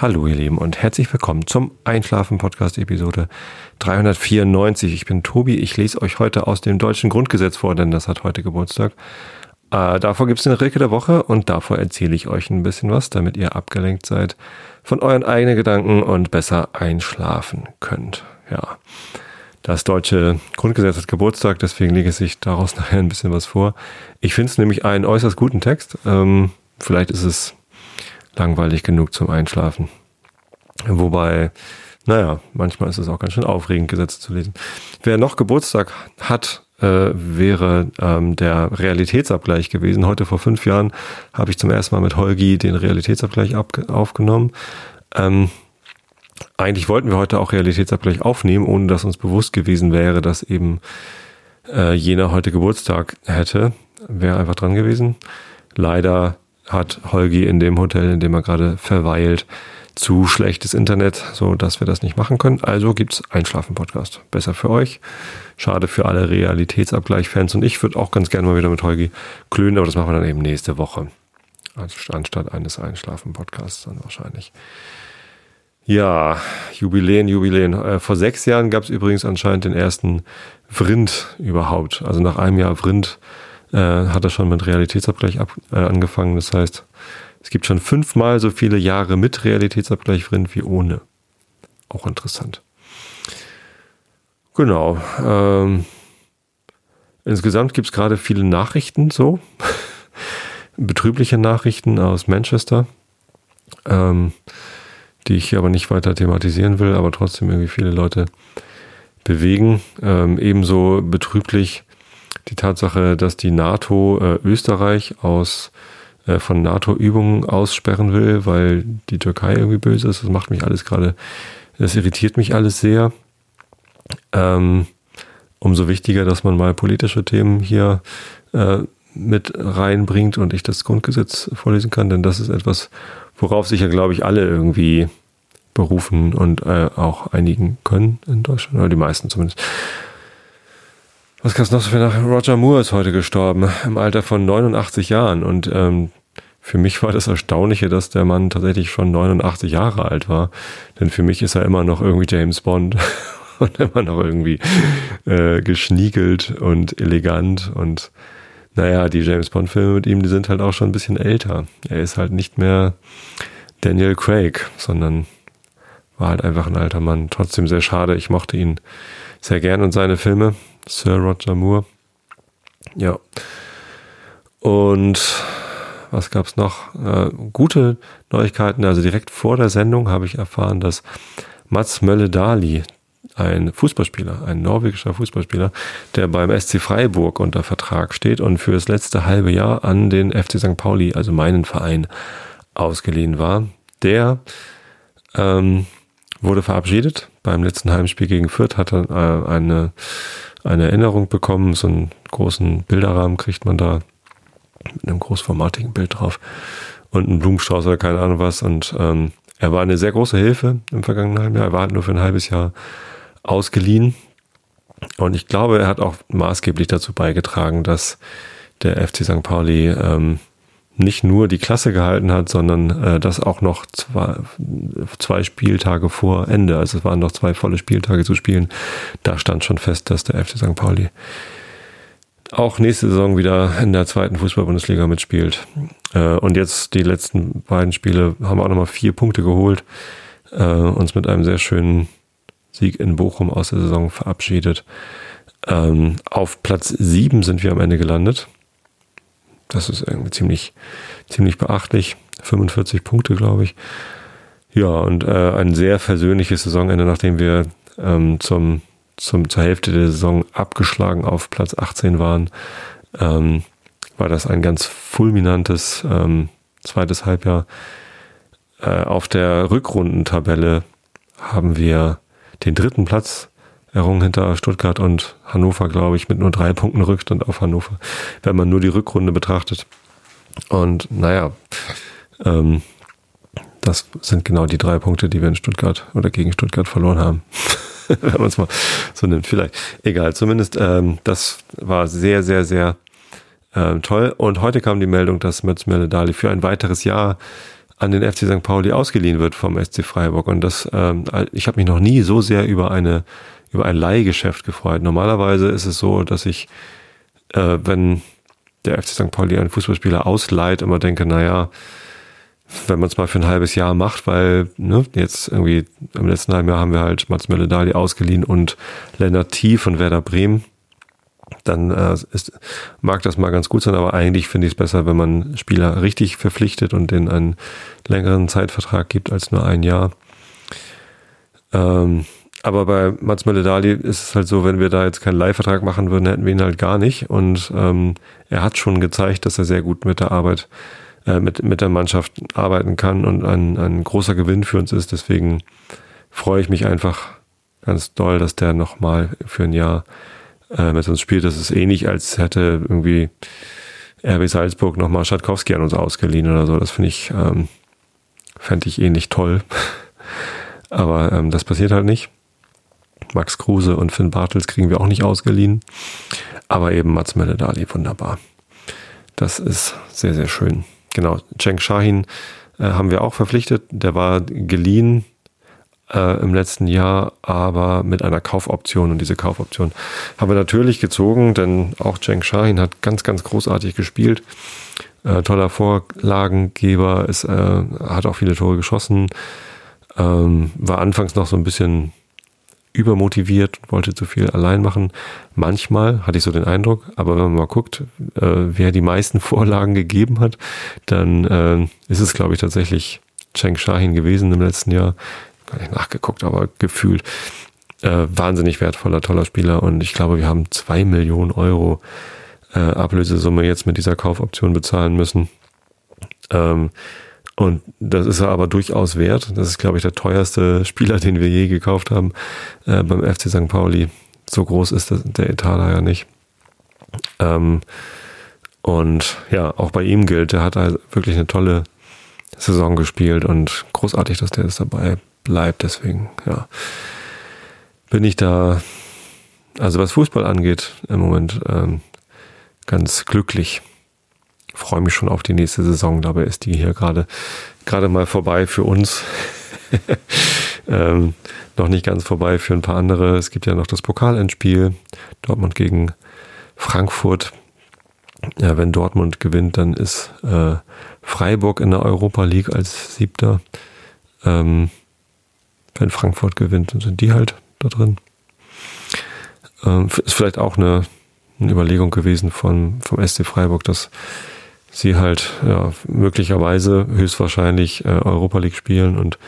Hallo ihr Lieben und herzlich willkommen zum Einschlafen Podcast Episode 394. Ich bin Tobi, ich lese euch heute aus dem deutschen Grundgesetz vor, denn das hat heute Geburtstag. Äh, davor gibt es eine Rilke der Woche und davor erzähle ich euch ein bisschen was, damit ihr abgelenkt seid von euren eigenen Gedanken und besser einschlafen könnt. Ja. Das deutsche Grundgesetz hat Geburtstag, deswegen lege ich daraus nachher ein bisschen was vor. Ich finde es nämlich einen äußerst guten Text. Ähm, vielleicht ist es langweilig genug zum Einschlafen. Wobei, naja, manchmal ist es auch ganz schön aufregend, Gesetze zu lesen. Wer noch Geburtstag hat, äh, wäre ähm, der Realitätsabgleich gewesen. Heute vor fünf Jahren habe ich zum ersten Mal mit Holgi den Realitätsabgleich aufgenommen. Ähm, eigentlich wollten wir heute auch Realitätsabgleich aufnehmen, ohne dass uns bewusst gewesen wäre, dass eben äh, jener heute Geburtstag hätte. Wäre einfach dran gewesen. Leider hat Holgi in dem Hotel, in dem er gerade verweilt, zu schlechtes Internet, so dass wir das nicht machen können. Also gibt's Einschlafen-Podcast. Besser für euch. Schade für alle Realitätsabgleich-Fans. Und ich würde auch ganz gerne mal wieder mit Holgi klönen, aber das machen wir dann eben nächste Woche. Anstatt eines Einschlafen-Podcasts dann wahrscheinlich. Ja, Jubiläen, Jubiläen. Äh, vor sechs Jahren gab's übrigens anscheinend den ersten Vrind überhaupt. Also nach einem Jahr Vrind äh, hat er schon mit Realitätsabgleich ab, äh, angefangen. Das heißt, es gibt schon fünfmal so viele Jahre mit Realitätsabgleich drin wie ohne. Auch interessant. Genau. Ähm, insgesamt gibt es gerade viele Nachrichten so. Betrübliche Nachrichten aus Manchester. Ähm, die ich hier aber nicht weiter thematisieren will, aber trotzdem irgendwie viele Leute bewegen. Ähm, ebenso betrüblich die Tatsache, dass die NATO äh, Österreich aus äh, von NATO-Übungen aussperren will, weil die Türkei irgendwie böse ist. Das macht mich alles gerade, das irritiert mich alles sehr. Ähm, umso wichtiger, dass man mal politische Themen hier äh, mit reinbringt und ich das Grundgesetz vorlesen kann, denn das ist etwas, worauf sich ja, glaube ich, alle irgendwie berufen und äh, auch einigen können in Deutschland, oder die meisten zumindest. Was kannst du noch so für nach? Roger Moore ist heute gestorben, im Alter von 89 Jahren. Und ähm, für mich war das Erstaunliche, dass der Mann tatsächlich schon 89 Jahre alt war. Denn für mich ist er immer noch irgendwie James Bond und immer noch irgendwie äh, geschniegelt und elegant. Und naja, die James Bond-Filme mit ihm, die sind halt auch schon ein bisschen älter. Er ist halt nicht mehr Daniel Craig, sondern war halt einfach ein alter Mann. Trotzdem sehr schade. Ich mochte ihn sehr gern und seine Filme. Sir Roger Moore. Ja. Und was gab's noch? Äh, gute Neuigkeiten. Also direkt vor der Sendung habe ich erfahren, dass Mats Mölle-Dali, ein Fußballspieler, ein norwegischer Fußballspieler, der beim SC Freiburg unter Vertrag steht und für das letzte halbe Jahr an den FC St. Pauli, also meinen Verein, ausgeliehen war. Der ähm, wurde verabschiedet. Beim letzten Heimspiel gegen Fürth hat er äh, eine eine Erinnerung bekommen. So einen großen Bilderrahmen kriegt man da mit einem großformatigen Bild drauf und einen Blumenstrauß oder keine Ahnung was. Und ähm, er war eine sehr große Hilfe im vergangenen halben Jahr. Er war halt nur für ein halbes Jahr ausgeliehen. Und ich glaube, er hat auch maßgeblich dazu beigetragen, dass der FC St. Pauli ähm, nicht nur die Klasse gehalten hat, sondern äh, das auch noch zwei, zwei Spieltage vor Ende. Also es waren noch zwei volle Spieltage zu spielen. Da stand schon fest, dass der FC St. Pauli auch nächste Saison wieder in der zweiten Fußball-Bundesliga mitspielt. Äh, und jetzt die letzten beiden Spiele haben wir auch nochmal vier Punkte geholt, äh, uns mit einem sehr schönen Sieg in Bochum aus der Saison verabschiedet. Ähm, auf Platz sieben sind wir am Ende gelandet. Das ist irgendwie ziemlich, ziemlich beachtlich. 45 Punkte, glaube ich. Ja, und äh, ein sehr versöhnliches Saisonende, nachdem wir ähm, zum, zum, zur Hälfte der Saison abgeschlagen auf Platz 18 waren, ähm, war das ein ganz fulminantes ähm, zweites Halbjahr. Äh, auf der Rückrundentabelle haben wir den dritten Platz errungen hinter Stuttgart und Hannover, glaube ich, mit nur drei Punkten Rückstand auf Hannover, wenn man nur die Rückrunde betrachtet. Und naja, ähm, das sind genau die drei Punkte, die wir in Stuttgart oder gegen Stuttgart verloren haben. wenn man es mal so nimmt, vielleicht. Egal, zumindest ähm, das war sehr, sehr, sehr ähm, toll. Und heute kam die Meldung, dass Metz Dali für ein weiteres Jahr an den FC St. Pauli ausgeliehen wird vom SC Freiburg. Und das, ähm, ich habe mich noch nie so sehr über eine über ein Leihgeschäft gefreut. Normalerweise ist es so, dass ich, äh, wenn der FC St. Pauli einen Fußballspieler ausleiht, immer denke, naja, wenn man es mal für ein halbes Jahr macht, weil ne, jetzt irgendwie im letzten halben Jahr haben wir halt Mats Mölle-Dali ausgeliehen und Lennart T. von Werder Bremen dann äh, ist, mag das mal ganz gut sein, aber eigentlich finde ich es besser, wenn man Spieler richtig verpflichtet und denen einen längeren Zeitvertrag gibt als nur ein Jahr. Ähm, aber bei Mats Mölle-Dali ist es halt so, wenn wir da jetzt keinen Leihvertrag machen würden, hätten wir ihn halt gar nicht. Und ähm, er hat schon gezeigt, dass er sehr gut mit der Arbeit, äh, mit, mit der Mannschaft arbeiten kann und ein, ein großer Gewinn für uns ist. Deswegen freue ich mich einfach ganz doll, dass der nochmal für ein Jahr äh, mit uns spielt. Das ist ähnlich, als hätte irgendwie RB Salzburg nochmal Schatkowski an uns ausgeliehen oder so. Das finde ich, ähm, fände ich ähnlich toll. Aber ähm, das passiert halt nicht. Max Kruse und Finn Bartels kriegen wir auch nicht ausgeliehen. Aber eben Mats Meledali, wunderbar. Das ist sehr, sehr schön. Genau, Cheng Shahin äh, haben wir auch verpflichtet. Der war geliehen äh, im letzten Jahr, aber mit einer Kaufoption. Und diese Kaufoption haben wir natürlich gezogen, denn auch Cenk Shahin hat ganz, ganz großartig gespielt. Äh, toller Vorlagengeber, ist, äh, hat auch viele Tore geschossen, ähm, war anfangs noch so ein bisschen übermotiviert, wollte zu viel allein machen. Manchmal hatte ich so den Eindruck, aber wenn man mal guckt, äh, wer die meisten Vorlagen gegeben hat, dann äh, ist es, glaube ich, tatsächlich Cheng Shahin gewesen im letzten Jahr gar nicht nachgeguckt, aber gefühlt äh, wahnsinnig wertvoller, toller Spieler und ich glaube, wir haben zwei Millionen Euro äh, Ablösesumme jetzt mit dieser Kaufoption bezahlen müssen. Ähm, und das ist er aber durchaus wert. Das ist, glaube ich, der teuerste Spieler, den wir je gekauft haben äh, beim FC St. Pauli. So groß ist das, der Etat da ja nicht. Ähm, und ja, auch bei ihm gilt, er hat also wirklich eine tolle Saison gespielt und großartig, dass der ist dabei bleibt. Deswegen, ja, bin ich da, also was Fußball angeht, im Moment ähm, ganz glücklich. Freue mich schon auf die nächste Saison. Dabei ist die hier gerade gerade mal vorbei für uns. ähm, noch nicht ganz vorbei für ein paar andere. Es gibt ja noch das Pokalendspiel. Dortmund gegen Frankfurt. Ja, wenn Dortmund gewinnt, dann ist äh, Freiburg in der Europa League als Siebter. Ähm, wenn Frankfurt gewinnt, dann sind die halt da drin. Ähm, ist vielleicht auch eine, eine Überlegung gewesen von, vom SC Freiburg, dass sie halt ja, möglicherweise höchstwahrscheinlich äh, Europa League spielen und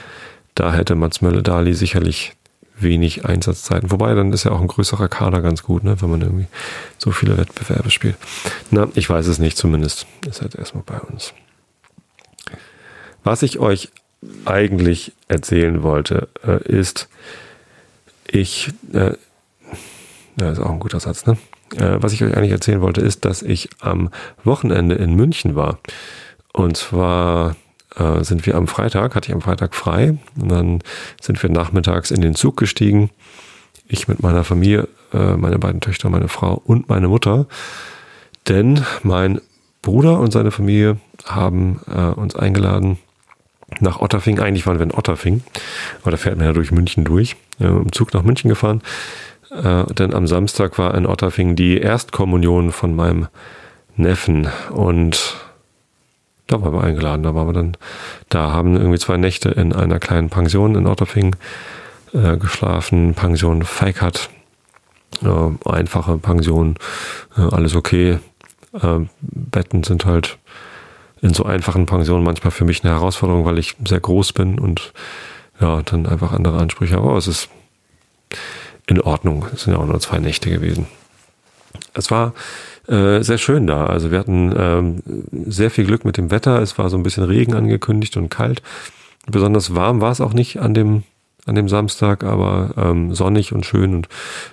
da hätte Mats Mölle-Dali sicherlich wenig Einsatzzeiten. Wobei, dann ist ja auch ein größerer Kader ganz gut, ne, wenn man irgendwie so viele Wettbewerbe spielt. Na, ich weiß es nicht, zumindest ist halt erstmal bei uns. Was ich euch eigentlich erzählen wollte, äh, ist, ich, äh, das ist auch ein guter Satz, ne? Äh, was ich euch eigentlich erzählen wollte, ist, dass ich am Wochenende in München war. Und zwar äh, sind wir am Freitag, hatte ich am Freitag frei, und dann sind wir nachmittags in den Zug gestiegen. Ich mit meiner Familie, äh, meine beiden Töchter, meine Frau und meine Mutter. Denn mein Bruder und seine Familie haben äh, uns eingeladen, nach Otterfing. Eigentlich waren wir in Otterfing, aber da fährt man ja durch München durch. Ja, im Zug nach München gefahren. Äh, denn am Samstag war in Otterfing die Erstkommunion von meinem Neffen und da waren wir eingeladen. Da waren wir dann, da haben irgendwie zwei Nächte in einer kleinen Pension in Otterfing äh, geschlafen. Pension Feikert. Äh, einfache Pension, äh, alles okay. Äh, Betten sind halt in so einfachen Pensionen manchmal für mich eine Herausforderung, weil ich sehr groß bin und ja, dann einfach andere Ansprüche. Aber es ist in Ordnung. Es sind ja auch nur zwei Nächte gewesen. Es war äh, sehr schön da. Also wir hatten ähm, sehr viel Glück mit dem Wetter. Es war so ein bisschen Regen angekündigt und kalt. Besonders warm war es auch nicht an dem an dem Samstag, aber ähm, sonnig und schön und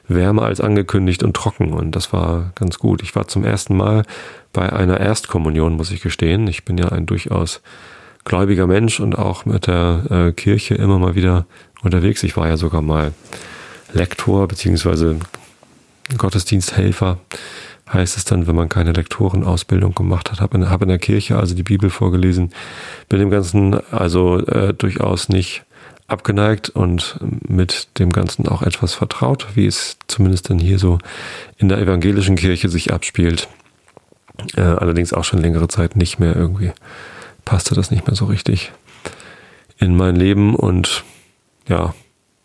wärmer als angekündigt und trocken und das war ganz gut. Ich war zum ersten Mal bei einer Erstkommunion, muss ich gestehen. Ich bin ja ein durchaus gläubiger Mensch und auch mit der äh, Kirche immer mal wieder unterwegs. Ich war ja sogar mal Lektor beziehungsweise Gottesdiensthelfer, heißt es dann, wenn man keine Lektorenausbildung gemacht hat, habe in, hab in der Kirche also die Bibel vorgelesen, bin dem Ganzen also äh, durchaus nicht abgeneigt und mit dem Ganzen auch etwas vertraut, wie es zumindest dann hier so in der evangelischen Kirche sich abspielt. Äh, allerdings auch schon längere Zeit nicht mehr irgendwie passte das nicht mehr so richtig in mein Leben und ja,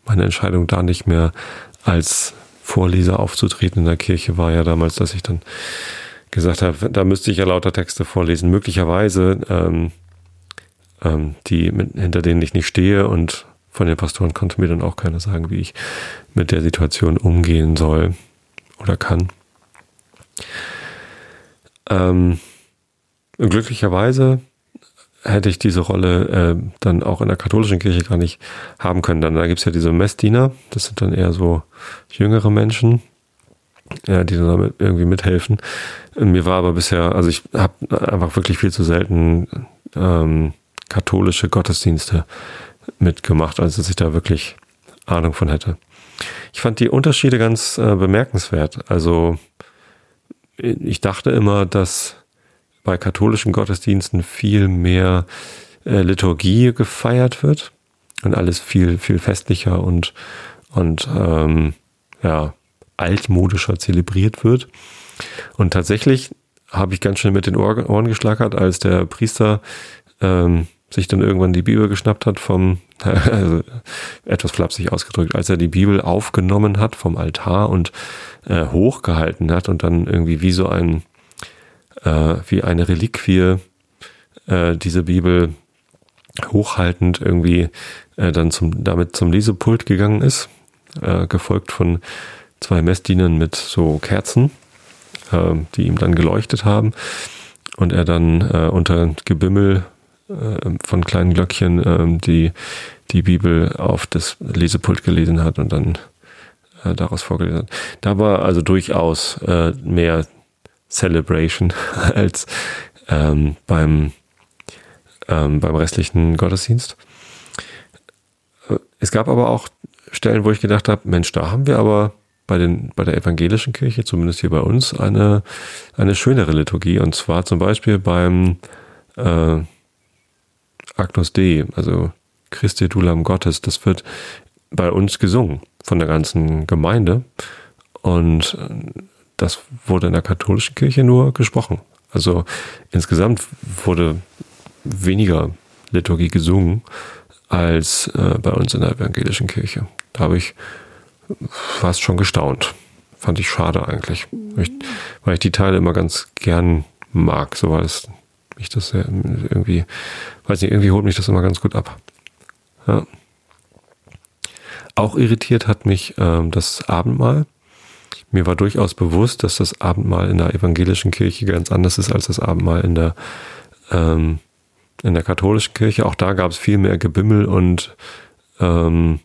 meine Entscheidung da nicht mehr als Vorleser aufzutreten in der Kirche war ja damals, dass ich dann gesagt habe, da müsste ich ja lauter Texte vorlesen. Möglicherweise, ähm, ähm, die mit, hinter denen ich nicht stehe und von den Pastoren konnte mir dann auch keiner sagen, wie ich mit der Situation umgehen soll oder kann. Ähm, glücklicherweise hätte ich diese Rolle äh, dann auch in der katholischen Kirche gar nicht haben können. Dann da gibt's ja diese Messdiener, das sind dann eher so jüngere Menschen, ja, die dann damit irgendwie mithelfen. Mir war aber bisher, also ich habe einfach wirklich viel zu selten ähm, katholische Gottesdienste mitgemacht, als dass ich da wirklich Ahnung von hätte. Ich fand die Unterschiede ganz äh, bemerkenswert. Also ich dachte immer, dass bei katholischen Gottesdiensten viel mehr äh, Liturgie gefeiert wird und alles viel, viel festlicher und, und ähm, ja, altmodischer zelebriert wird. Und tatsächlich habe ich ganz schön mit den Ohren geschlagert, als der Priester ähm, sich dann irgendwann die Bibel geschnappt hat vom, also etwas flapsig ausgedrückt, als er die Bibel aufgenommen hat vom Altar und äh, hochgehalten hat und dann irgendwie wie so ein äh, wie eine Reliquie äh, diese Bibel hochhaltend irgendwie äh, dann zum, damit zum Lesepult gegangen ist, äh, gefolgt von zwei Messdienern mit so Kerzen, äh, die ihm dann geleuchtet haben und er dann äh, unter Gebimmel äh, von kleinen Glöckchen äh, die, die Bibel auf das Lesepult gelesen hat und dann daraus vorgelesen hat. Da war also durchaus mehr Celebration als ähm, beim, ähm, beim restlichen Gottesdienst. Es gab aber auch Stellen, wo ich gedacht habe, Mensch, da haben wir aber bei, den, bei der evangelischen Kirche, zumindest hier bei uns, eine, eine schönere Liturgie. Und zwar zum Beispiel beim äh, Agnus Dei, also Christi du Lamm Gottes. Das wird bei uns gesungen von der ganzen Gemeinde. Und das wurde in der katholischen Kirche nur gesprochen. Also insgesamt wurde weniger Liturgie gesungen als äh, bei uns in der evangelischen Kirche. Da habe ich fast schon gestaunt. Fand ich schade eigentlich. Ich, weil ich die Teile immer ganz gern mag, so weil es mich das irgendwie, weiß nicht, irgendwie holt mich das immer ganz gut ab. Ja. Auch irritiert hat mich ähm, das Abendmahl. Mir war durchaus bewusst, dass das Abendmahl in der evangelischen Kirche ganz anders ist als das Abendmahl in der, ähm, in der katholischen Kirche. Auch da gab es viel mehr Gebimmel und ähm,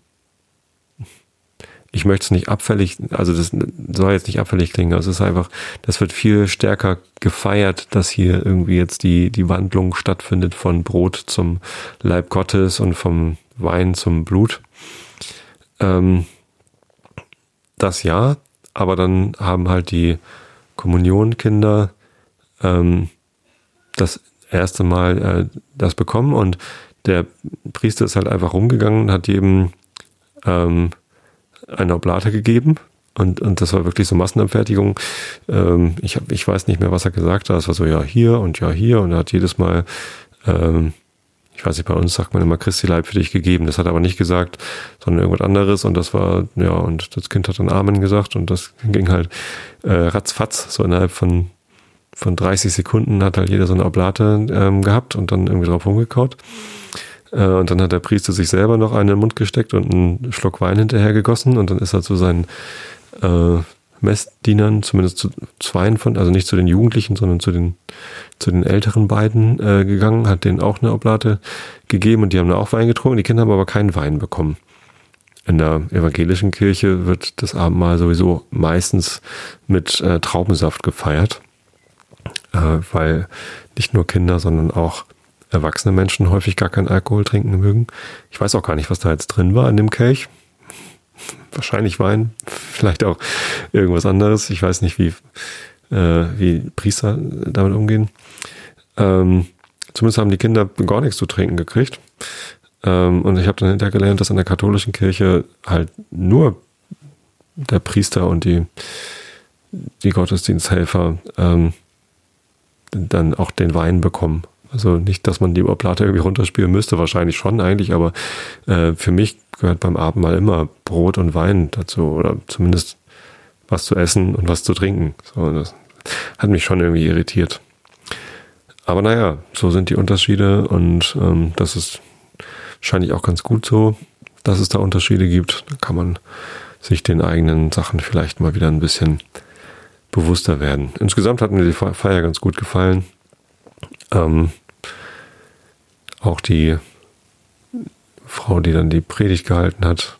ich möchte es nicht abfällig, also das soll jetzt nicht abfällig klingen, also es ist einfach, das wird viel stärker gefeiert, dass hier irgendwie jetzt die, die Wandlung stattfindet von Brot zum Leib Gottes und vom Wein zum Blut. Ähm, das ja, aber dann haben halt die Kommunionkinder ähm, das erste Mal äh, das bekommen und der Priester ist halt einfach rumgegangen und hat jedem ähm, eine Oblate gegeben und, und das war wirklich so Massenabfertigung. Ähm, ich, hab, ich weiß nicht mehr, was er gesagt hat. Es war so, ja, hier und ja, hier und er hat jedes Mal ähm, ich weiß nicht, bei uns sagt man immer Christi Leib für dich gegeben. Das hat er aber nicht gesagt, sondern irgendwas anderes. Und das war, ja, und das Kind hat dann Amen gesagt und das ging halt äh, ratzfatz, so innerhalb von, von 30 Sekunden hat halt jeder so eine Oblate ähm, gehabt und dann irgendwie drauf rumgekaut. Äh, und dann hat der Priester sich selber noch einen in den Mund gesteckt und einen Schluck Wein hinterher gegossen und dann ist er zu seinen äh, Messdienern, zumindest zu zweien von, also nicht zu den Jugendlichen, sondern zu den, zu den älteren beiden äh, gegangen, hat denen auch eine Oblate gegeben und die haben da auch Wein getrunken. Die Kinder haben aber keinen Wein bekommen. In der evangelischen Kirche wird das Abendmahl sowieso meistens mit äh, Traubensaft gefeiert, äh, weil nicht nur Kinder, sondern auch erwachsene Menschen häufig gar keinen Alkohol trinken mögen. Ich weiß auch gar nicht, was da jetzt drin war in dem Kelch wahrscheinlich Wein, vielleicht auch irgendwas anderes. Ich weiß nicht, wie, äh, wie Priester damit umgehen. Ähm, zumindest haben die Kinder gar nichts zu trinken gekriegt. Ähm, und ich habe dann hinterher gelernt, dass in der katholischen Kirche halt nur der Priester und die, die Gottesdiensthelfer ähm, dann auch den Wein bekommen. Also nicht, dass man die Oblate irgendwie runterspielen müsste, wahrscheinlich schon eigentlich, aber äh, für mich gehört beim Abendmahl immer Brot und Wein dazu oder zumindest was zu essen und was zu trinken. So, das hat mich schon irgendwie irritiert. Aber naja, so sind die Unterschiede und ähm, das ist wahrscheinlich auch ganz gut so, dass es da Unterschiede gibt. Da kann man sich den eigenen Sachen vielleicht mal wieder ein bisschen bewusster werden. Insgesamt hat mir die Feier ganz gut gefallen. Ähm, auch die Frau, die dann die Predigt gehalten hat,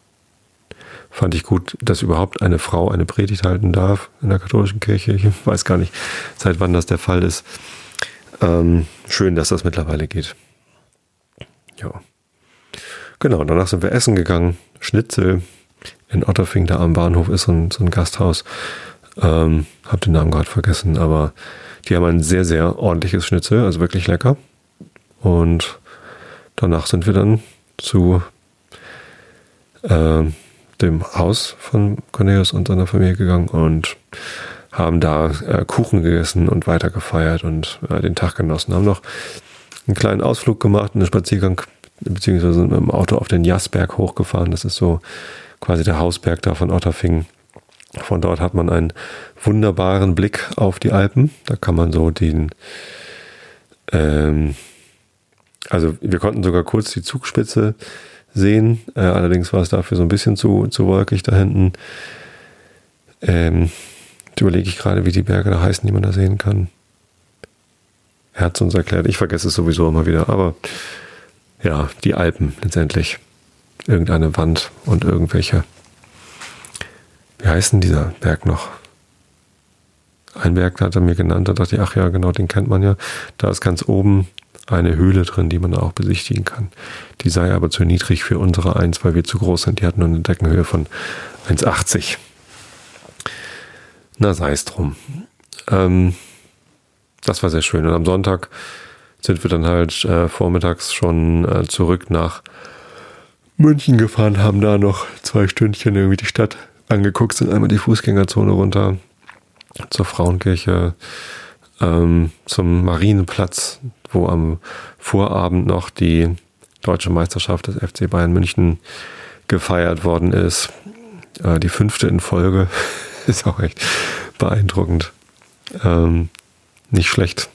fand ich gut, dass überhaupt eine Frau eine Predigt halten darf in der katholischen Kirche. Ich weiß gar nicht, seit wann das der Fall ist. Ähm, schön, dass das mittlerweile geht. Ja. Genau, danach sind wir essen gegangen. Schnitzel in Otterfing, da am Bahnhof ist so ein, so ein Gasthaus. Ähm, hab den Namen gerade vergessen, aber die haben ein sehr, sehr ordentliches Schnitzel, also wirklich lecker. Und danach sind wir dann zu äh, dem Haus von Cornelius und seiner Familie gegangen und haben da äh, Kuchen gegessen und weiter gefeiert und äh, den Tag genossen. Haben noch einen kleinen Ausflug gemacht, einen Spaziergang, beziehungsweise mit dem Auto auf den Jassberg hochgefahren. Das ist so quasi der Hausberg da von Otterfingen. Von dort hat man einen wunderbaren Blick auf die Alpen. Da kann man so den, ähm, also wir konnten sogar kurz die Zugspitze sehen. Äh, allerdings war es dafür so ein bisschen zu, zu wolkig da hinten. Ähm, jetzt überlege ich gerade, wie die Berge da heißen, die man da sehen kann. Er hat es uns erklärt. Ich vergesse es sowieso immer wieder. Aber ja, die Alpen letztendlich. Irgendeine Wand und irgendwelche wie heißt denn dieser Berg noch? Ein Berg hat er mir genannt, da dachte ich, ach ja, genau, den kennt man ja. Da ist ganz oben eine Höhle drin, die man auch besichtigen kann. Die sei aber zu niedrig für unsere Eins, weil wir zu groß sind. Die hat nur eine Deckenhöhe von 1,80. Na, sei es drum. Ähm, das war sehr schön. Und am Sonntag sind wir dann halt äh, vormittags schon äh, zurück nach München gefahren, haben da noch zwei Stündchen irgendwie die Stadt angeguckt, sind einmal die Fußgängerzone runter zur Frauenkirche, ähm, zum Marienplatz, wo am Vorabend noch die deutsche Meisterschaft des FC Bayern München gefeiert worden ist. Äh, die fünfte in Folge ist auch echt beeindruckend. Ähm, nicht schlecht.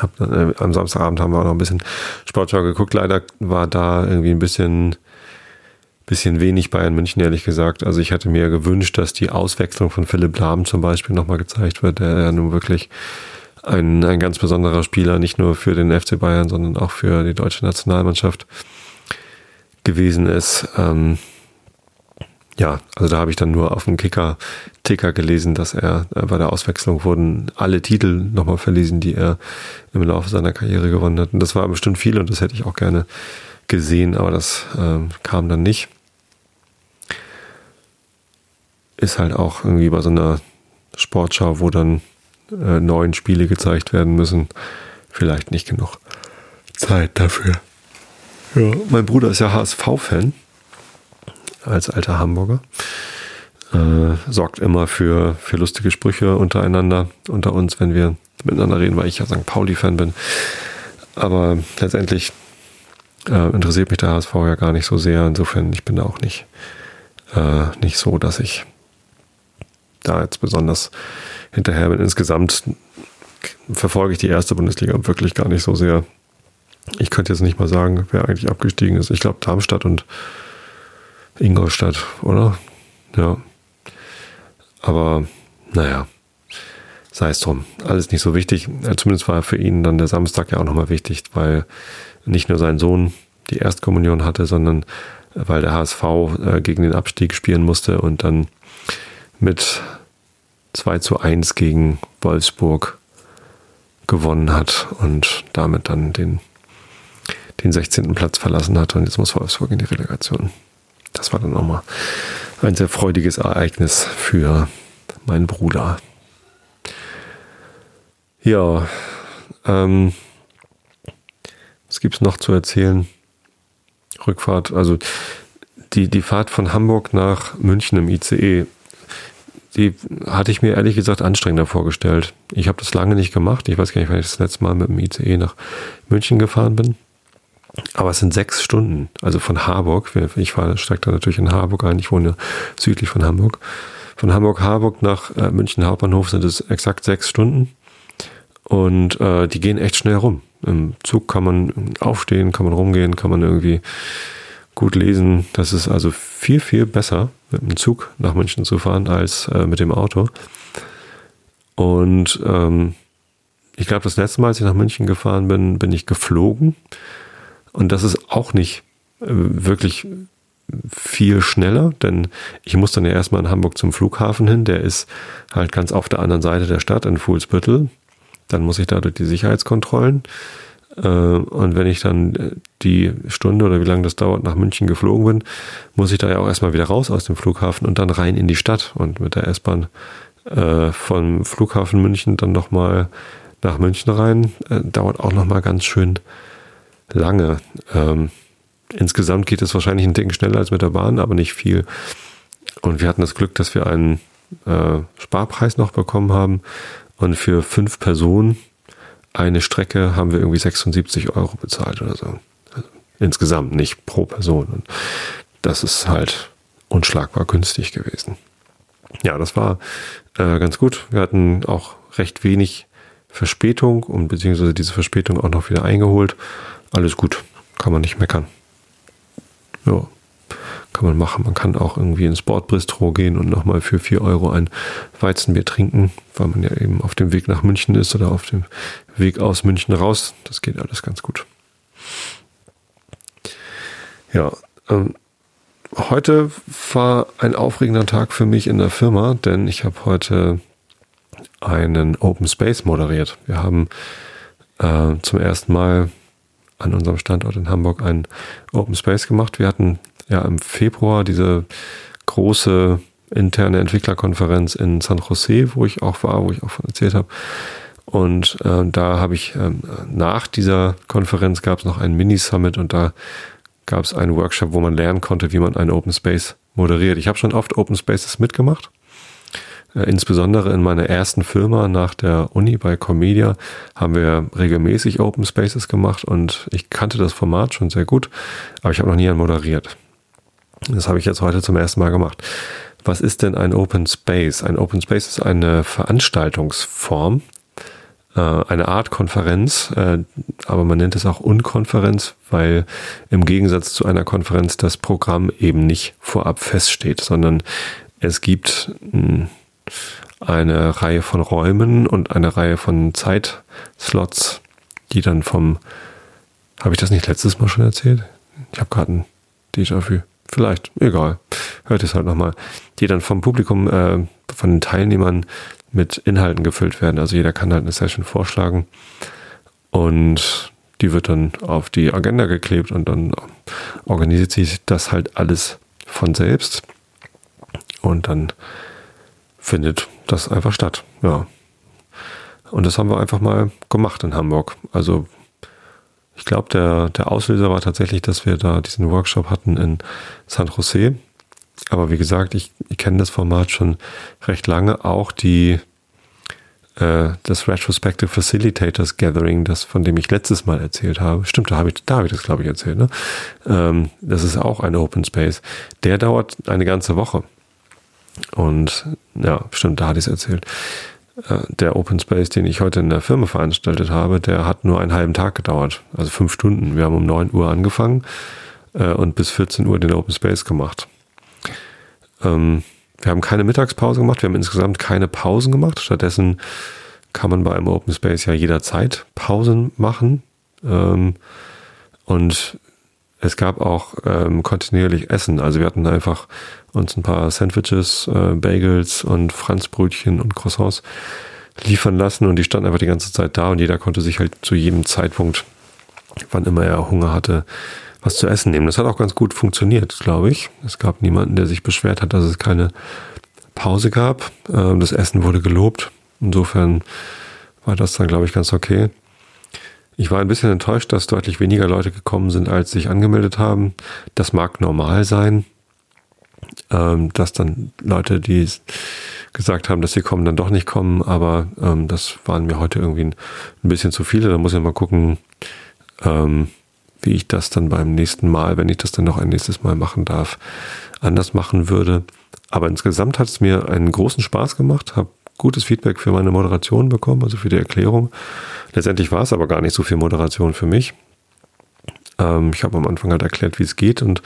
Hab, äh, am Samstagabend haben wir auch noch ein bisschen Sportschau geguckt. Leider war da irgendwie ein bisschen bisschen wenig Bayern München, ehrlich gesagt. Also ich hätte mir gewünscht, dass die Auswechslung von Philipp Lahm zum Beispiel nochmal gezeigt wird, der ja nun wirklich ein, ein ganz besonderer Spieler, nicht nur für den FC Bayern, sondern auch für die deutsche Nationalmannschaft gewesen ist. Ähm, ja, also da habe ich dann nur auf dem Kicker-Ticker gelesen, dass er äh, bei der Auswechslung wurden alle Titel nochmal verlesen, die er im Laufe seiner Karriere gewonnen hat. Und das war bestimmt viel und das hätte ich auch gerne gesehen, aber das äh, kam dann nicht ist halt auch irgendwie bei so einer Sportschau, wo dann äh, neun Spiele gezeigt werden müssen, vielleicht nicht genug Zeit dafür. Ja, mein Bruder ist ja HSV-Fan, als alter Hamburger. Äh, sorgt immer für, für lustige Sprüche untereinander, unter uns, wenn wir miteinander reden, weil ich ja St. Pauli-Fan bin. Aber letztendlich äh, interessiert mich der HSV ja gar nicht so sehr. Insofern, ich bin da auch nicht, äh, nicht so, dass ich da jetzt besonders hinterher bin. Insgesamt verfolge ich die erste Bundesliga wirklich gar nicht so sehr. Ich könnte jetzt nicht mal sagen, wer eigentlich abgestiegen ist. Ich glaube Darmstadt und Ingolstadt, oder? Ja. Aber naja, sei es drum. Alles nicht so wichtig. Zumindest war für ihn dann der Samstag ja auch nochmal wichtig, weil nicht nur sein Sohn die Erstkommunion hatte, sondern weil der HSV äh, gegen den Abstieg spielen musste und dann mit 2 zu 1 gegen Wolfsburg gewonnen hat und damit dann den, den 16. Platz verlassen hat. Und jetzt muss Wolfsburg in die Relegation. Das war dann nochmal ein sehr freudiges Ereignis für meinen Bruder. Ja, ähm, was gibt's noch zu erzählen? Rückfahrt, also die, die Fahrt von Hamburg nach München im ICE, die hatte ich mir ehrlich gesagt anstrengender vorgestellt. Ich habe das lange nicht gemacht. Ich weiß gar nicht, wann ich das letzte Mal mit dem ICE nach München gefahren bin. Aber es sind sechs Stunden, also von Harburg. Ich steige da natürlich in Harburg ein. Ich wohne südlich von Hamburg. Von Hamburg-Harburg nach äh, München Hauptbahnhof sind es exakt sechs Stunden. Und äh, die gehen echt schnell rum. Im Zug kann man aufstehen, kann man rumgehen, kann man irgendwie gut lesen. Das ist also viel, viel besser, mit dem Zug nach München zu fahren, als äh, mit dem Auto. Und ähm, ich glaube, das letzte Mal, als ich nach München gefahren bin, bin ich geflogen. Und das ist auch nicht äh, wirklich viel schneller, denn ich muss dann ja erstmal in Hamburg zum Flughafen hin. Der ist halt ganz auf der anderen Seite der Stadt in Fuhlsbüttel. Dann muss ich da durch die Sicherheitskontrollen. Äh, und wenn ich dann äh, die Stunde oder wie lange das dauert nach München geflogen bin, muss ich da ja auch erstmal wieder raus aus dem Flughafen und dann rein in die Stadt und mit der S-Bahn äh, vom Flughafen München dann nochmal nach München rein. Dauert auch nochmal ganz schön lange. Ähm, insgesamt geht es wahrscheinlich einen Ticken schneller als mit der Bahn, aber nicht viel. Und wir hatten das Glück, dass wir einen Sparpreis noch bekommen haben. Und für fünf Personen eine Strecke haben wir irgendwie 76 Euro bezahlt oder so. Also insgesamt, nicht pro Person. Und das ist halt unschlagbar günstig gewesen. Ja, das war äh, ganz gut. Wir hatten auch recht wenig Verspätung und beziehungsweise diese Verspätung auch noch wieder eingeholt. Alles gut, kann man nicht meckern. Ja, kann man machen. Man kann auch irgendwie ins Sportbistro gehen und nochmal für 4 Euro ein Weizenbier trinken, weil man ja eben auf dem Weg nach München ist oder auf dem Weg aus München raus. Das geht alles ganz gut. Ja, ähm, heute war ein aufregender Tag für mich in der Firma, denn ich habe heute einen Open Space moderiert. Wir haben äh, zum ersten Mal an unserem Standort in Hamburg einen Open Space gemacht. Wir hatten ja im Februar diese große interne Entwicklerkonferenz in San Jose, wo ich auch war, wo ich auch von erzählt habe. Und äh, da habe ich äh, nach dieser Konferenz gab es noch einen Mini-Summit und da gab es einen Workshop, wo man lernen konnte, wie man einen Open Space moderiert. Ich habe schon oft Open Spaces mitgemacht. Äh, insbesondere in meiner ersten Firma nach der Uni bei Comedia haben wir regelmäßig Open Spaces gemacht und ich kannte das Format schon sehr gut, aber ich habe noch nie einen moderiert. Das habe ich jetzt heute zum ersten Mal gemacht. Was ist denn ein Open Space? Ein Open Space ist eine Veranstaltungsform, äh, eine Art Konferenz, äh, aber man nennt es auch Unkonferenz, weil im Gegensatz zu einer Konferenz das Programm eben nicht vorab feststeht, sondern es gibt hm, eine Reihe von Räumen und eine Reihe von Zeitslots, die dann vom, habe ich das nicht letztes Mal schon erzählt? Ich habe gerade ein Déjà-vu. Vielleicht, egal. Hört es halt nochmal. Die dann vom Publikum, äh, von den Teilnehmern mit Inhalten gefüllt werden. Also jeder kann halt eine Session vorschlagen und die wird dann auf die Agenda geklebt und dann organisiert sich das halt alles von selbst und dann findet das einfach statt. Ja. Und das haben wir einfach mal gemacht in Hamburg. Also ich glaube, der, der Auslöser war tatsächlich, dass wir da diesen Workshop hatten in San Jose. Aber wie gesagt, ich, ich kenne das Format schon recht lange. Auch die äh, das Retrospective Facilitators Gathering, das von dem ich letztes Mal erzählt habe. Stimmt, da habe ich, da ich das, glaube ich, erzählt. Ne? Ähm, das ist auch ein Open Space. Der dauert eine ganze Woche. Und ja, stimmt, da hatte ich es erzählt. Äh, der Open Space, den ich heute in der Firma veranstaltet habe, der hat nur einen halben Tag gedauert. Also fünf Stunden. Wir haben um neun Uhr angefangen äh, und bis 14 Uhr den Open Space gemacht. Ähm, wir haben keine Mittagspause gemacht, wir haben insgesamt keine Pausen gemacht. Stattdessen kann man bei einem Open Space ja jederzeit Pausen machen. Ähm, und es gab auch ähm, kontinuierlich Essen. Also wir hatten einfach uns ein paar Sandwiches, äh, Bagels und Franzbrötchen und Croissants liefern lassen und die standen einfach die ganze Zeit da und jeder konnte sich halt zu jedem Zeitpunkt, wann immer er Hunger hatte, was zu essen nehmen. Das hat auch ganz gut funktioniert, glaube ich. Es gab niemanden, der sich beschwert hat, dass es keine Pause gab. Ähm, das Essen wurde gelobt. Insofern war das dann, glaube ich, ganz okay. Ich war ein bisschen enttäuscht, dass deutlich weniger Leute gekommen sind, als sich angemeldet haben. Das mag normal sein, ähm, dass dann Leute, die gesagt haben, dass sie kommen, dann doch nicht kommen, aber ähm, das waren mir heute irgendwie ein, bisschen zu viele. Da muss ich mal gucken, ähm, wie ich das dann beim nächsten Mal, wenn ich das dann noch ein nächstes Mal machen darf, anders machen würde. Aber insgesamt hat es mir einen großen Spaß gemacht, habe gutes Feedback für meine Moderation bekommen, also für die Erklärung. Letztendlich war es aber gar nicht so viel Moderation für mich. Ähm, ich habe am Anfang halt erklärt, wie es geht und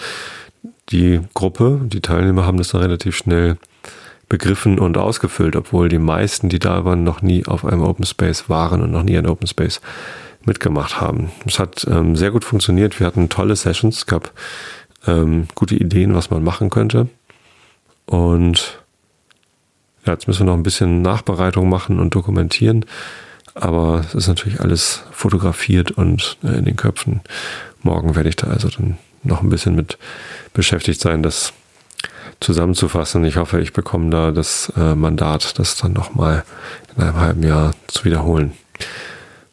die Gruppe, die Teilnehmer haben das dann relativ schnell begriffen und ausgefüllt, obwohl die meisten, die da waren, noch nie auf einem Open Space waren und noch nie ein Open Space mitgemacht haben. Es hat ähm, sehr gut funktioniert. Wir hatten tolle Sessions, es gab ähm, gute Ideen, was man machen könnte. Und ja, jetzt müssen wir noch ein bisschen Nachbereitung machen und dokumentieren. Aber es ist natürlich alles fotografiert und äh, in den Köpfen. Morgen werde ich da also dann noch ein bisschen mit beschäftigt sein, das zusammenzufassen. Ich hoffe, ich bekomme da das äh, Mandat, das dann nochmal in einem halben Jahr zu wiederholen.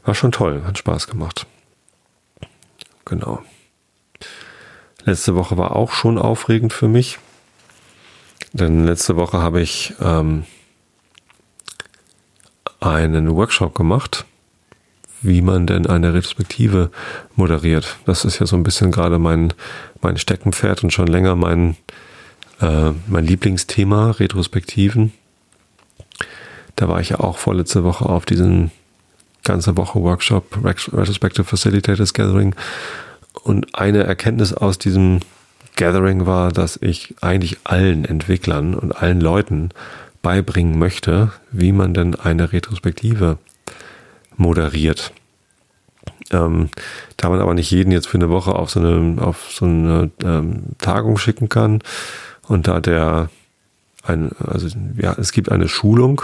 War schon toll, hat Spaß gemacht. Genau. Letzte Woche war auch schon aufregend für mich. Denn letzte Woche habe ich ähm, einen Workshop gemacht, wie man denn eine Retrospektive moderiert. Das ist ja so ein bisschen gerade mein, mein Steckenpferd und schon länger mein, äh, mein Lieblingsthema, Retrospektiven. Da war ich ja auch vorletzte Woche auf diesen ganze Woche Workshop Retrospective Facilitators Gathering. Und eine Erkenntnis aus diesem Gathering war, dass ich eigentlich allen Entwicklern und allen Leuten beibringen möchte, wie man denn eine Retrospektive moderiert. Ähm, da man aber nicht jeden jetzt für eine Woche auf so eine, auf so eine ähm, Tagung schicken kann und da der ein, also ja, es gibt eine Schulung,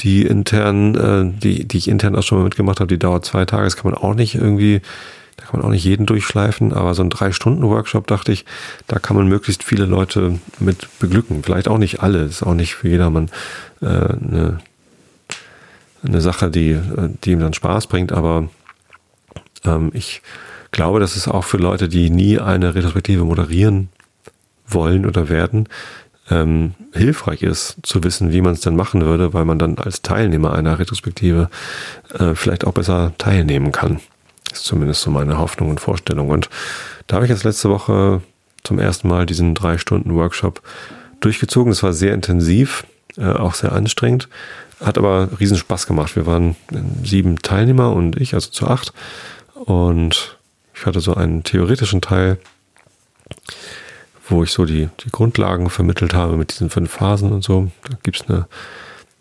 die intern, äh, die, die ich intern auch schon mal mitgemacht habe, die dauert zwei Tage. Das kann man auch nicht irgendwie da kann man auch nicht jeden durchschleifen, aber so ein Drei-Stunden-Workshop dachte ich, da kann man möglichst viele Leute mit beglücken. Vielleicht auch nicht alle, ist auch nicht für jedermann äh, eine, eine Sache, die, die ihm dann Spaß bringt, aber ähm, ich glaube, dass es auch für Leute, die nie eine Retrospektive moderieren wollen oder werden, ähm, hilfreich ist, zu wissen, wie man es denn machen würde, weil man dann als Teilnehmer einer Retrospektive äh, vielleicht auch besser teilnehmen kann. Ist zumindest so meine Hoffnung und Vorstellung. Und da habe ich jetzt letzte Woche zum ersten Mal diesen drei Stunden Workshop durchgezogen. Es war sehr intensiv, äh, auch sehr anstrengend, hat aber riesen Spaß gemacht. Wir waren sieben Teilnehmer und ich, also zu acht. Und ich hatte so einen theoretischen Teil, wo ich so die, die Grundlagen vermittelt habe mit diesen fünf Phasen und so. Da gibt es eine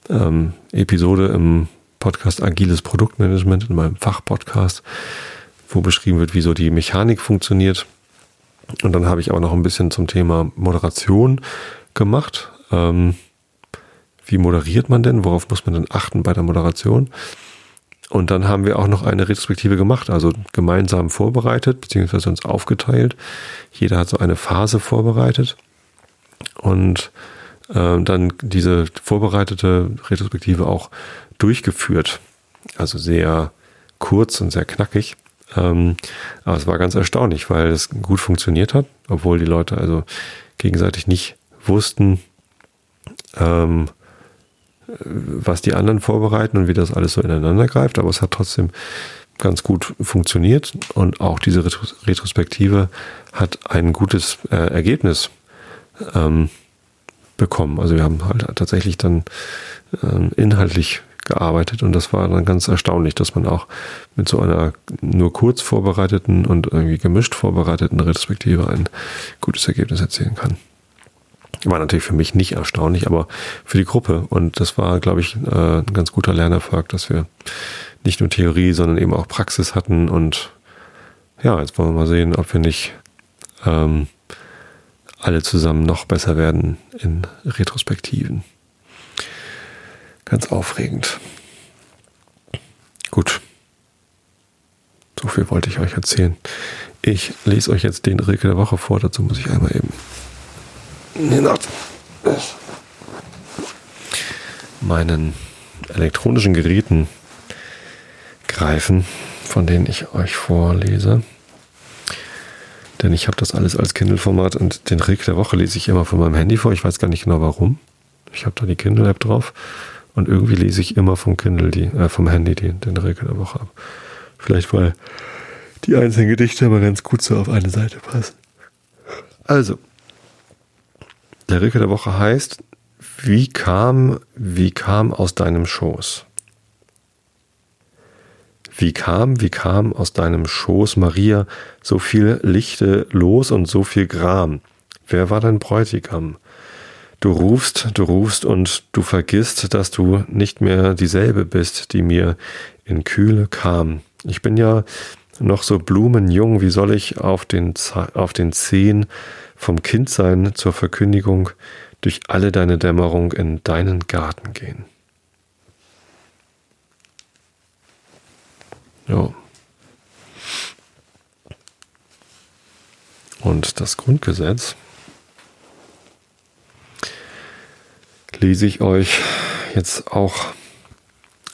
ähm, Episode im Podcast Agiles Produktmanagement, in meinem Fachpodcast, wo beschrieben wird, wie so die Mechanik funktioniert. Und dann habe ich auch noch ein bisschen zum Thema Moderation gemacht. Ähm, wie moderiert man denn? Worauf muss man denn achten bei der Moderation? Und dann haben wir auch noch eine Retrospektive gemacht, also gemeinsam vorbereitet, beziehungsweise uns aufgeteilt. Jeder hat so eine Phase vorbereitet. Und äh, dann diese vorbereitete Retrospektive auch durchgeführt. Also sehr kurz und sehr knackig. Ähm, aber es war ganz erstaunlich, weil es gut funktioniert hat, obwohl die Leute also gegenseitig nicht wussten, ähm, was die anderen vorbereiten und wie das alles so ineinander greift. Aber es hat trotzdem ganz gut funktioniert und auch diese Retrospektive hat ein gutes äh, Ergebnis ähm, bekommen. Also wir haben halt tatsächlich dann ähm, inhaltlich gearbeitet und das war dann ganz erstaunlich, dass man auch mit so einer nur kurz vorbereiteten und irgendwie gemischt vorbereiteten Retrospektive ein gutes Ergebnis erzielen kann. War natürlich für mich nicht erstaunlich, aber für die Gruppe und das war, glaube ich, äh, ein ganz guter Lernerfolg, dass wir nicht nur Theorie, sondern eben auch Praxis hatten und ja, jetzt wollen wir mal sehen, ob wir nicht ähm, alle zusammen noch besser werden in Retrospektiven. Ganz aufregend. Gut. So viel wollte ich euch erzählen. Ich lese euch jetzt den Rilke der Woche vor. Dazu muss ich einmal eben meinen elektronischen Geräten greifen, von denen ich euch vorlese. Denn ich habe das alles als Kindle-Format und den Rick der Woche lese ich immer von meinem Handy vor. Ich weiß gar nicht genau warum. Ich habe da die Kindle-App drauf und irgendwie lese ich immer vom Kindle, die, äh, vom Handy die, den Rick der Woche ab. Vielleicht weil die einzelnen Gedichte immer ganz gut so auf eine Seite passen. Also, der Rilke der Woche heißt, wie kam, wie kam aus deinem Schoß? Wie kam, wie kam aus deinem Schoß, Maria, so viel Lichte los und so viel Gram? Wer war dein Bräutigam? Du rufst, du rufst und du vergisst, dass du nicht mehr dieselbe bist, die mir in Kühle kam. Ich bin ja noch so blumenjung, wie soll ich auf den, auf den Zehen vom Kindsein zur Verkündigung durch alle deine Dämmerung in deinen Garten gehen. Ja. Und das Grundgesetz lese ich euch jetzt auch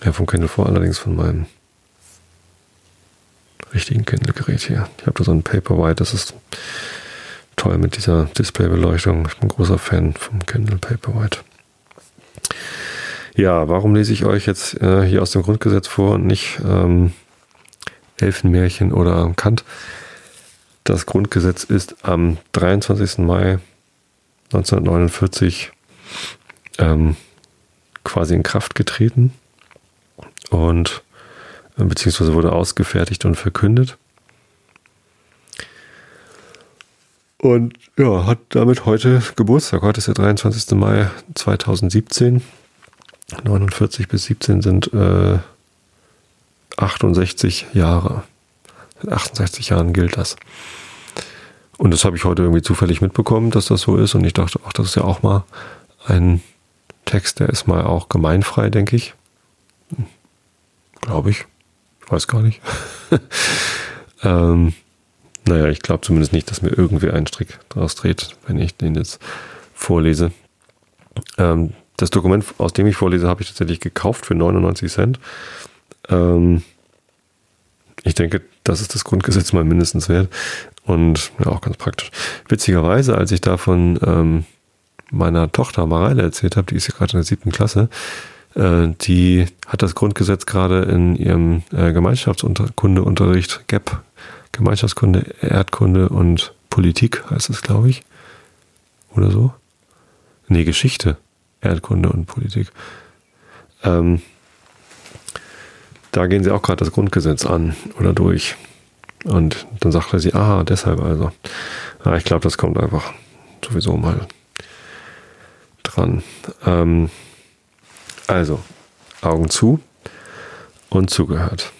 ja, vom Kindle vor, allerdings von meinem richtigen Kindle-Gerät hier. Ich habe da so ein Paperwhite, das ist toll mit dieser Displaybeleuchtung. Ich bin großer Fan vom Kindle Paperwhite. Ja, warum lese ich euch jetzt äh, hier aus dem Grundgesetz vor und nicht ähm, Elfenmärchen oder Kant? Das Grundgesetz ist am 23. Mai 1949 ähm, quasi in Kraft getreten und äh, beziehungsweise wurde ausgefertigt und verkündet. Und ja, hat damit heute Geburtstag. Heute ist der 23. Mai 2017. 49 bis 17 sind äh, 68 Jahre. Seit 68 Jahren gilt das. Und das habe ich heute irgendwie zufällig mitbekommen, dass das so ist. Und ich dachte, ach, das ist ja auch mal ein Text, der ist mal auch gemeinfrei, denke ich. Glaube ich. Ich weiß gar nicht. ähm, naja, ich glaube zumindest nicht, dass mir irgendwie ein Strick draus dreht, wenn ich den jetzt vorlese. Ähm, das Dokument, aus dem ich vorlese, habe ich tatsächlich gekauft für 99 Cent. Ähm, ich denke, das ist das Grundgesetz mal mindestens wert und ja, auch ganz praktisch. Witzigerweise, als ich davon ähm, meiner Tochter Mareile erzählt habe, die ist ja gerade in der siebten Klasse, äh, die hat das Grundgesetz gerade in ihrem äh, Gemeinschaftskundeunterricht GAP Gemeinschaftskunde, Erdkunde und Politik heißt es, glaube ich. Oder so? Nee, Geschichte, Erdkunde und Politik. Ähm, da gehen sie auch gerade das Grundgesetz an oder durch. Und dann sagt er sie, aha, deshalb also. Ja, ich glaube, das kommt einfach sowieso mal dran. Ähm, also, Augen zu und zugehört.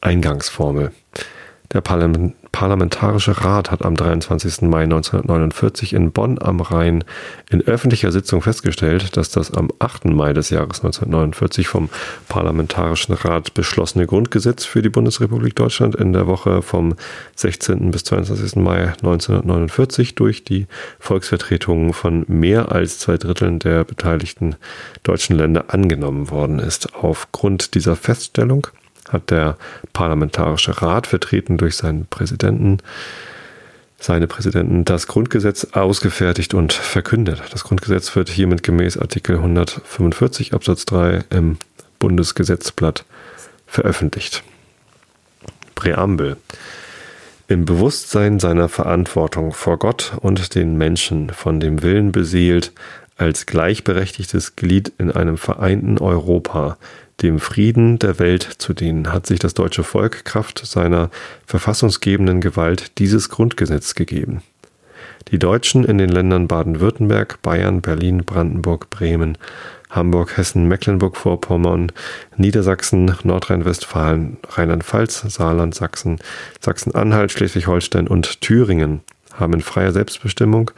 Eingangsformel. Der Parlament Parlamentarische Rat hat am 23. Mai 1949 in Bonn am Rhein in öffentlicher Sitzung festgestellt, dass das am 8. Mai des Jahres 1949 vom Parlamentarischen Rat beschlossene Grundgesetz für die Bundesrepublik Deutschland in der Woche vom 16. bis 22. Mai 1949 durch die Volksvertretungen von mehr als zwei Dritteln der beteiligten deutschen Länder angenommen worden ist. Aufgrund dieser Feststellung hat der Parlamentarische Rat, vertreten durch seinen Präsidenten, seine Präsidenten, das Grundgesetz ausgefertigt und verkündet. Das Grundgesetz wird hiermit gemäß Artikel 145 Absatz 3 im Bundesgesetzblatt veröffentlicht. Präambel. Im Bewusstsein seiner Verantwortung vor Gott und den Menschen von dem Willen beseelt, als gleichberechtigtes Glied in einem vereinten Europa dem Frieden der Welt zu dienen, hat sich das deutsche Volk Kraft seiner verfassungsgebenden Gewalt dieses Grundgesetz gegeben. Die Deutschen in den Ländern Baden-Württemberg, Bayern, Berlin, Brandenburg, Bremen, Hamburg, Hessen, Mecklenburg-Vorpommern, Niedersachsen, Nordrhein-Westfalen, Rheinland-Pfalz, Saarland, Sachsen, Sachsen-Anhalt, Schleswig-Holstein und Thüringen haben in freier Selbstbestimmung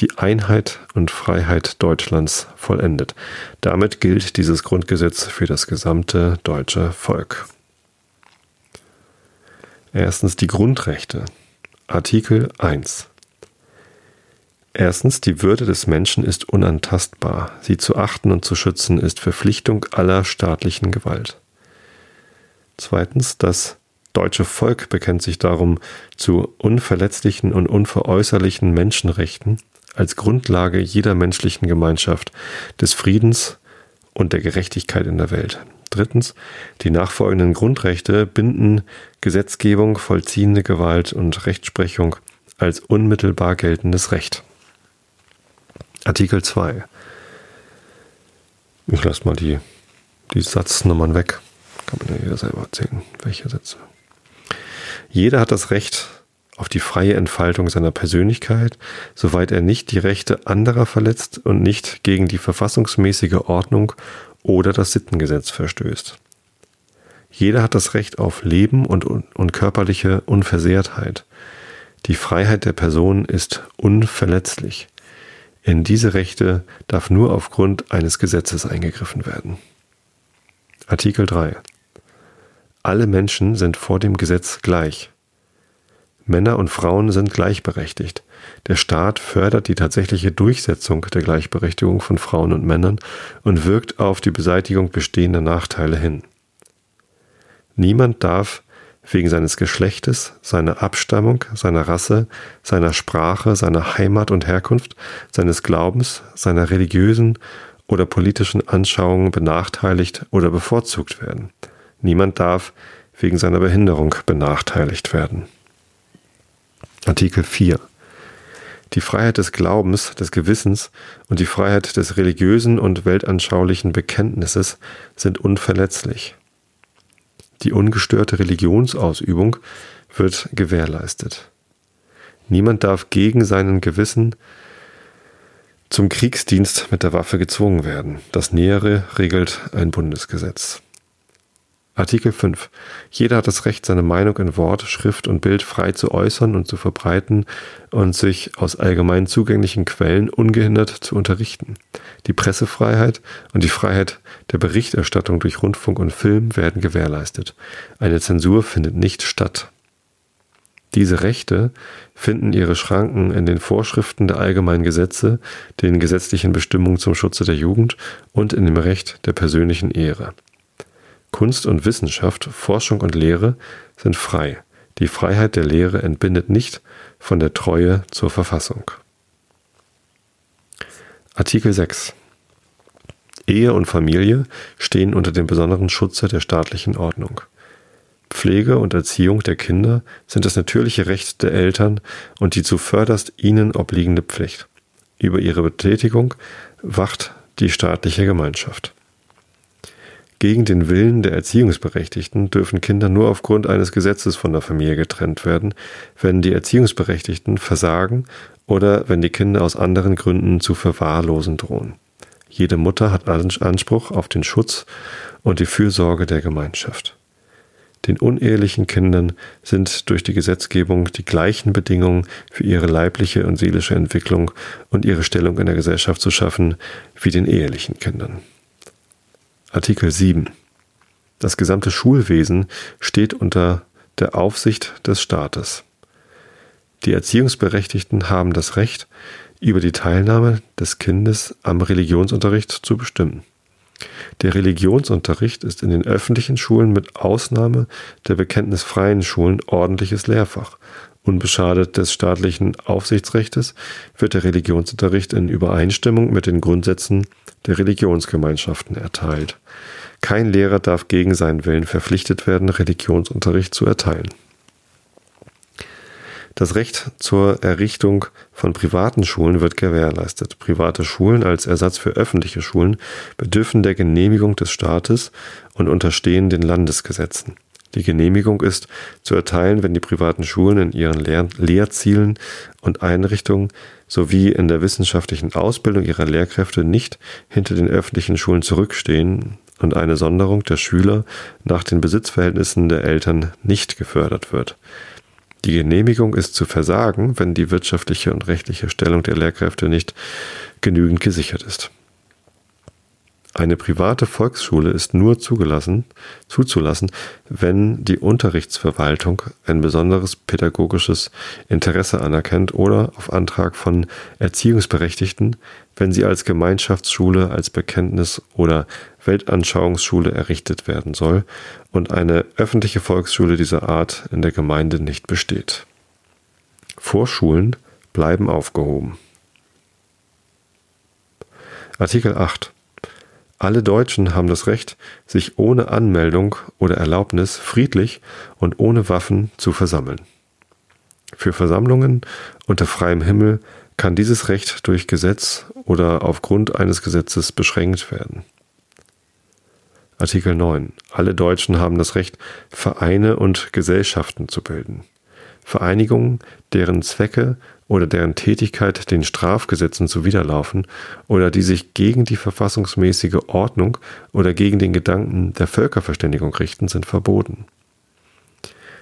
die Einheit und Freiheit Deutschlands vollendet. Damit gilt dieses Grundgesetz für das gesamte deutsche Volk. Erstens die Grundrechte. Artikel 1. Erstens, die Würde des Menschen ist unantastbar. Sie zu achten und zu schützen ist Verpflichtung aller staatlichen Gewalt. Zweitens, das deutsche Volk bekennt sich darum zu unverletzlichen und unveräußerlichen Menschenrechten als Grundlage jeder menschlichen Gemeinschaft, des Friedens und der Gerechtigkeit in der Welt. Drittens, die nachfolgenden Grundrechte binden Gesetzgebung, vollziehende Gewalt und Rechtsprechung als unmittelbar geltendes Recht. Artikel 2. Ich lasse mal die, die Satznummern weg. Kann man ja jeder selber erzählen, welche Sätze. Jeder hat das Recht auf die freie Entfaltung seiner Persönlichkeit, soweit er nicht die Rechte anderer verletzt und nicht gegen die verfassungsmäßige Ordnung oder das Sittengesetz verstößt. Jeder hat das Recht auf Leben und, und körperliche Unversehrtheit. Die Freiheit der Person ist unverletzlich. In diese Rechte darf nur aufgrund eines Gesetzes eingegriffen werden. Artikel 3. Alle Menschen sind vor dem Gesetz gleich. Männer und Frauen sind gleichberechtigt. Der Staat fördert die tatsächliche Durchsetzung der Gleichberechtigung von Frauen und Männern und wirkt auf die Beseitigung bestehender Nachteile hin. Niemand darf wegen seines Geschlechtes, seiner Abstammung, seiner Rasse, seiner Sprache, seiner Heimat und Herkunft, seines Glaubens, seiner religiösen oder politischen Anschauungen benachteiligt oder bevorzugt werden. Niemand darf wegen seiner Behinderung benachteiligt werden. Artikel 4 die Freiheit des Glaubens, des Gewissens und die Freiheit des religiösen und weltanschaulichen Bekenntnisses sind unverletzlich. Die ungestörte Religionsausübung wird gewährleistet. Niemand darf gegen seinen Gewissen zum Kriegsdienst mit der Waffe gezwungen werden. Das Nähere regelt ein Bundesgesetz. Artikel 5. Jeder hat das Recht, seine Meinung in Wort, Schrift und Bild frei zu äußern und zu verbreiten und sich aus allgemein zugänglichen Quellen ungehindert zu unterrichten. Die Pressefreiheit und die Freiheit der Berichterstattung durch Rundfunk und Film werden gewährleistet. Eine Zensur findet nicht statt. Diese Rechte finden ihre Schranken in den Vorschriften der allgemeinen Gesetze, den gesetzlichen Bestimmungen zum Schutze der Jugend und in dem Recht der persönlichen Ehre. Kunst und Wissenschaft, Forschung und Lehre sind frei. Die Freiheit der Lehre entbindet nicht von der Treue zur Verfassung. Artikel 6 Ehe und Familie stehen unter dem besonderen Schutze der staatlichen Ordnung. Pflege und Erziehung der Kinder sind das natürliche Recht der Eltern und die zuvörderst ihnen obliegende Pflicht. Über ihre Betätigung wacht die staatliche Gemeinschaft. Gegen den Willen der Erziehungsberechtigten dürfen Kinder nur aufgrund eines Gesetzes von der Familie getrennt werden, wenn die Erziehungsberechtigten versagen oder wenn die Kinder aus anderen Gründen zu verwahrlosen drohen. Jede Mutter hat Anspruch auf den Schutz und die Fürsorge der Gemeinschaft. Den unehelichen Kindern sind durch die Gesetzgebung die gleichen Bedingungen für ihre leibliche und seelische Entwicklung und ihre Stellung in der Gesellschaft zu schaffen wie den ehelichen Kindern. Artikel 7. Das gesamte Schulwesen steht unter der Aufsicht des Staates. Die Erziehungsberechtigten haben das Recht, über die Teilnahme des Kindes am Religionsunterricht zu bestimmen. Der Religionsunterricht ist in den öffentlichen Schulen mit Ausnahme der bekenntnisfreien Schulen ordentliches Lehrfach. Unbeschadet des staatlichen Aufsichtsrechtes wird der Religionsunterricht in Übereinstimmung mit den Grundsätzen der Religionsgemeinschaften erteilt. Kein Lehrer darf gegen seinen Willen verpflichtet werden, Religionsunterricht zu erteilen. Das Recht zur Errichtung von privaten Schulen wird gewährleistet. Private Schulen als Ersatz für öffentliche Schulen bedürfen der Genehmigung des Staates und unterstehen den Landesgesetzen. Die Genehmigung ist zu erteilen, wenn die privaten Schulen in ihren Lehr Lehrzielen und Einrichtungen sowie in der wissenschaftlichen Ausbildung ihrer Lehrkräfte nicht hinter den öffentlichen Schulen zurückstehen und eine Sonderung der Schüler nach den Besitzverhältnissen der Eltern nicht gefördert wird. Die Genehmigung ist zu versagen, wenn die wirtschaftliche und rechtliche Stellung der Lehrkräfte nicht genügend gesichert ist. Eine private Volksschule ist nur zugelassen, zuzulassen, wenn die Unterrichtsverwaltung ein besonderes pädagogisches Interesse anerkennt oder auf Antrag von Erziehungsberechtigten, wenn sie als Gemeinschaftsschule, als Bekenntnis- oder Weltanschauungsschule errichtet werden soll und eine öffentliche Volksschule dieser Art in der Gemeinde nicht besteht. Vorschulen bleiben aufgehoben. Artikel 8 alle Deutschen haben das Recht, sich ohne Anmeldung oder Erlaubnis friedlich und ohne Waffen zu versammeln. Für Versammlungen unter freiem Himmel kann dieses Recht durch Gesetz oder aufgrund eines Gesetzes beschränkt werden. Artikel 9. Alle Deutschen haben das Recht, Vereine und Gesellschaften zu bilden. Vereinigungen, deren Zwecke oder deren Tätigkeit den Strafgesetzen zuwiderlaufen oder die sich gegen die verfassungsmäßige Ordnung oder gegen den Gedanken der Völkerverständigung richten, sind verboten.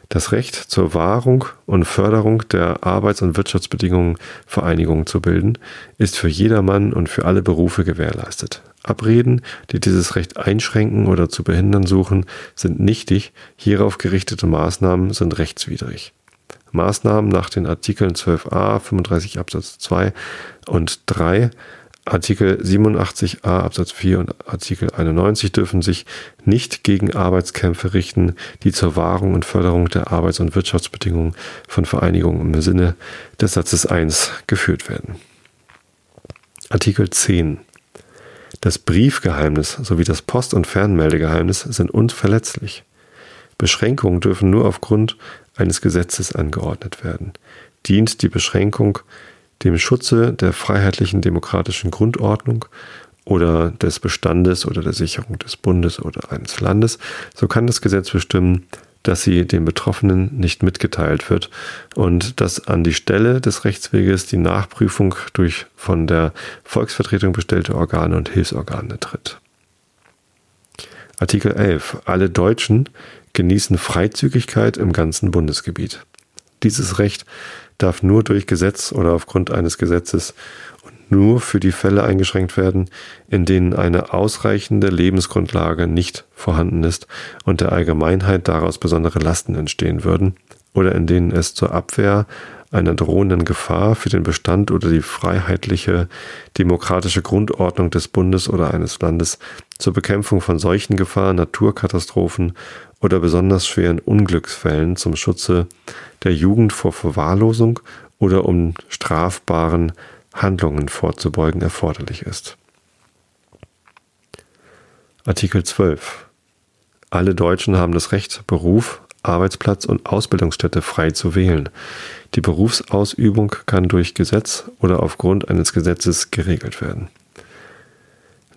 Das Recht zur Wahrung und Förderung der Arbeits- und Wirtschaftsbedingungen Vereinigungen zu bilden, ist für jedermann und für alle Berufe gewährleistet. Abreden, die dieses Recht einschränken oder zu behindern suchen, sind nichtig, hierauf gerichtete Maßnahmen sind rechtswidrig. Maßnahmen nach den Artikeln 12a, 35 Absatz 2 und 3, Artikel 87a Absatz 4 und Artikel 91 dürfen sich nicht gegen Arbeitskämpfe richten, die zur Wahrung und Förderung der Arbeits- und Wirtschaftsbedingungen von Vereinigungen im Sinne des Satzes 1 geführt werden. Artikel 10 das Briefgeheimnis sowie das Post- und Fernmeldegeheimnis sind unverletzlich. Beschränkungen dürfen nur aufgrund eines Gesetzes angeordnet werden. Dient die Beschränkung dem Schutze der freiheitlichen demokratischen Grundordnung oder des Bestandes oder der Sicherung des Bundes oder eines Landes, so kann das Gesetz bestimmen, dass sie dem Betroffenen nicht mitgeteilt wird und dass an die Stelle des Rechtsweges die Nachprüfung durch von der Volksvertretung bestellte Organe und Hilfsorgane tritt. Artikel 11. Alle Deutschen genießen Freizügigkeit im ganzen Bundesgebiet. Dieses Recht darf nur durch Gesetz oder aufgrund eines Gesetzes und nur für die Fälle eingeschränkt werden, in denen eine ausreichende Lebensgrundlage nicht vorhanden ist und der Allgemeinheit daraus besondere Lasten entstehen würden oder in denen es zur Abwehr einer drohenden Gefahr für den Bestand oder die freiheitliche demokratische Grundordnung des Bundes oder eines Landes zur Bekämpfung von solchen Gefahren, Naturkatastrophen oder besonders schweren Unglücksfällen zum Schutze der Jugend vor Verwahrlosung oder um strafbaren Handlungen vorzubeugen erforderlich ist. Artikel 12. Alle Deutschen haben das Recht, Beruf, Arbeitsplatz und Ausbildungsstätte frei zu wählen. Die Berufsausübung kann durch Gesetz oder aufgrund eines Gesetzes geregelt werden.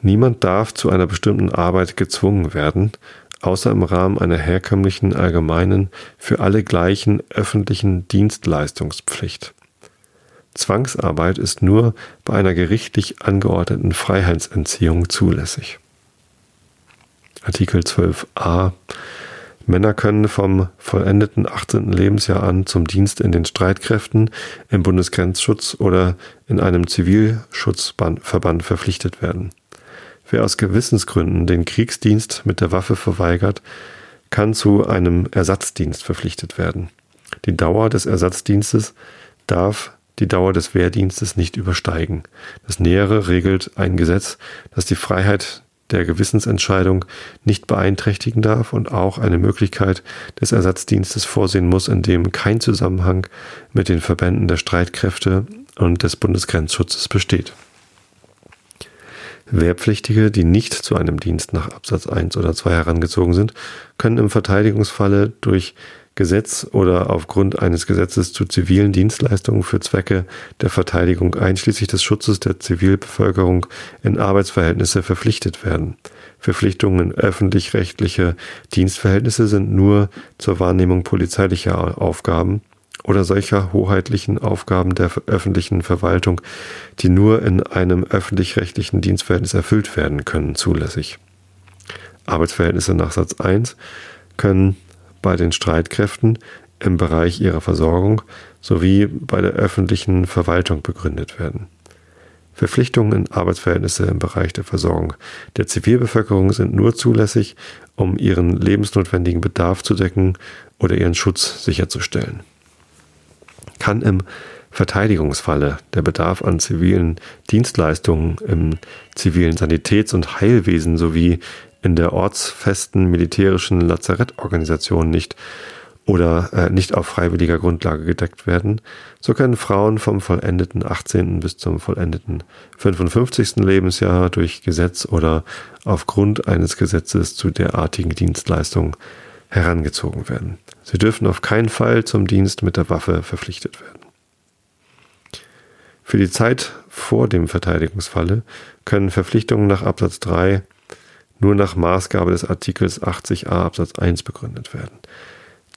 Niemand darf zu einer bestimmten Arbeit gezwungen werden, außer im Rahmen einer herkömmlichen allgemeinen, für alle gleichen öffentlichen Dienstleistungspflicht. Zwangsarbeit ist nur bei einer gerichtlich angeordneten Freiheitsentziehung zulässig. Artikel 12a Männer können vom vollendeten 18. Lebensjahr an zum Dienst in den Streitkräften, im Bundesgrenzschutz oder in einem Zivilschutzverband verpflichtet werden. Wer aus Gewissensgründen den Kriegsdienst mit der Waffe verweigert, kann zu einem Ersatzdienst verpflichtet werden. Die Dauer des Ersatzdienstes darf die Dauer des Wehrdienstes nicht übersteigen. Das Nähere regelt ein Gesetz, das die Freiheit der Gewissensentscheidung nicht beeinträchtigen darf und auch eine Möglichkeit des Ersatzdienstes vorsehen muss, in dem kein Zusammenhang mit den Verbänden der Streitkräfte und des Bundesgrenzschutzes besteht. Wehrpflichtige, die nicht zu einem Dienst nach Absatz 1 oder 2 herangezogen sind, können im Verteidigungsfalle durch Gesetz oder aufgrund eines Gesetzes zu zivilen Dienstleistungen für Zwecke der Verteidigung einschließlich des Schutzes der Zivilbevölkerung in Arbeitsverhältnisse verpflichtet werden. Verpflichtungen in öffentlich-rechtliche Dienstverhältnisse sind nur zur Wahrnehmung polizeilicher Aufgaben oder solcher hoheitlichen Aufgaben der öffentlichen Verwaltung, die nur in einem öffentlich-rechtlichen Dienstverhältnis erfüllt werden können, zulässig. Arbeitsverhältnisse nach Satz 1 können bei den Streitkräften im Bereich ihrer Versorgung sowie bei der öffentlichen Verwaltung begründet werden. Verpflichtungen in Arbeitsverhältnisse im Bereich der Versorgung der Zivilbevölkerung sind nur zulässig, um ihren lebensnotwendigen Bedarf zu decken oder ihren Schutz sicherzustellen. Kann im Verteidigungsfalle der Bedarf an zivilen Dienstleistungen im zivilen Sanitäts- und Heilwesen sowie in der ortsfesten militärischen Lazarettorganisation nicht oder äh, nicht auf freiwilliger Grundlage gedeckt werden, so können Frauen vom vollendeten 18. bis zum vollendeten 55. Lebensjahr durch Gesetz oder aufgrund eines Gesetzes zu derartigen Dienstleistungen herangezogen werden. Sie dürfen auf keinen Fall zum Dienst mit der Waffe verpflichtet werden. Für die Zeit vor dem Verteidigungsfalle können Verpflichtungen nach Absatz 3 nur nach Maßgabe des Artikels 80a Absatz 1 begründet werden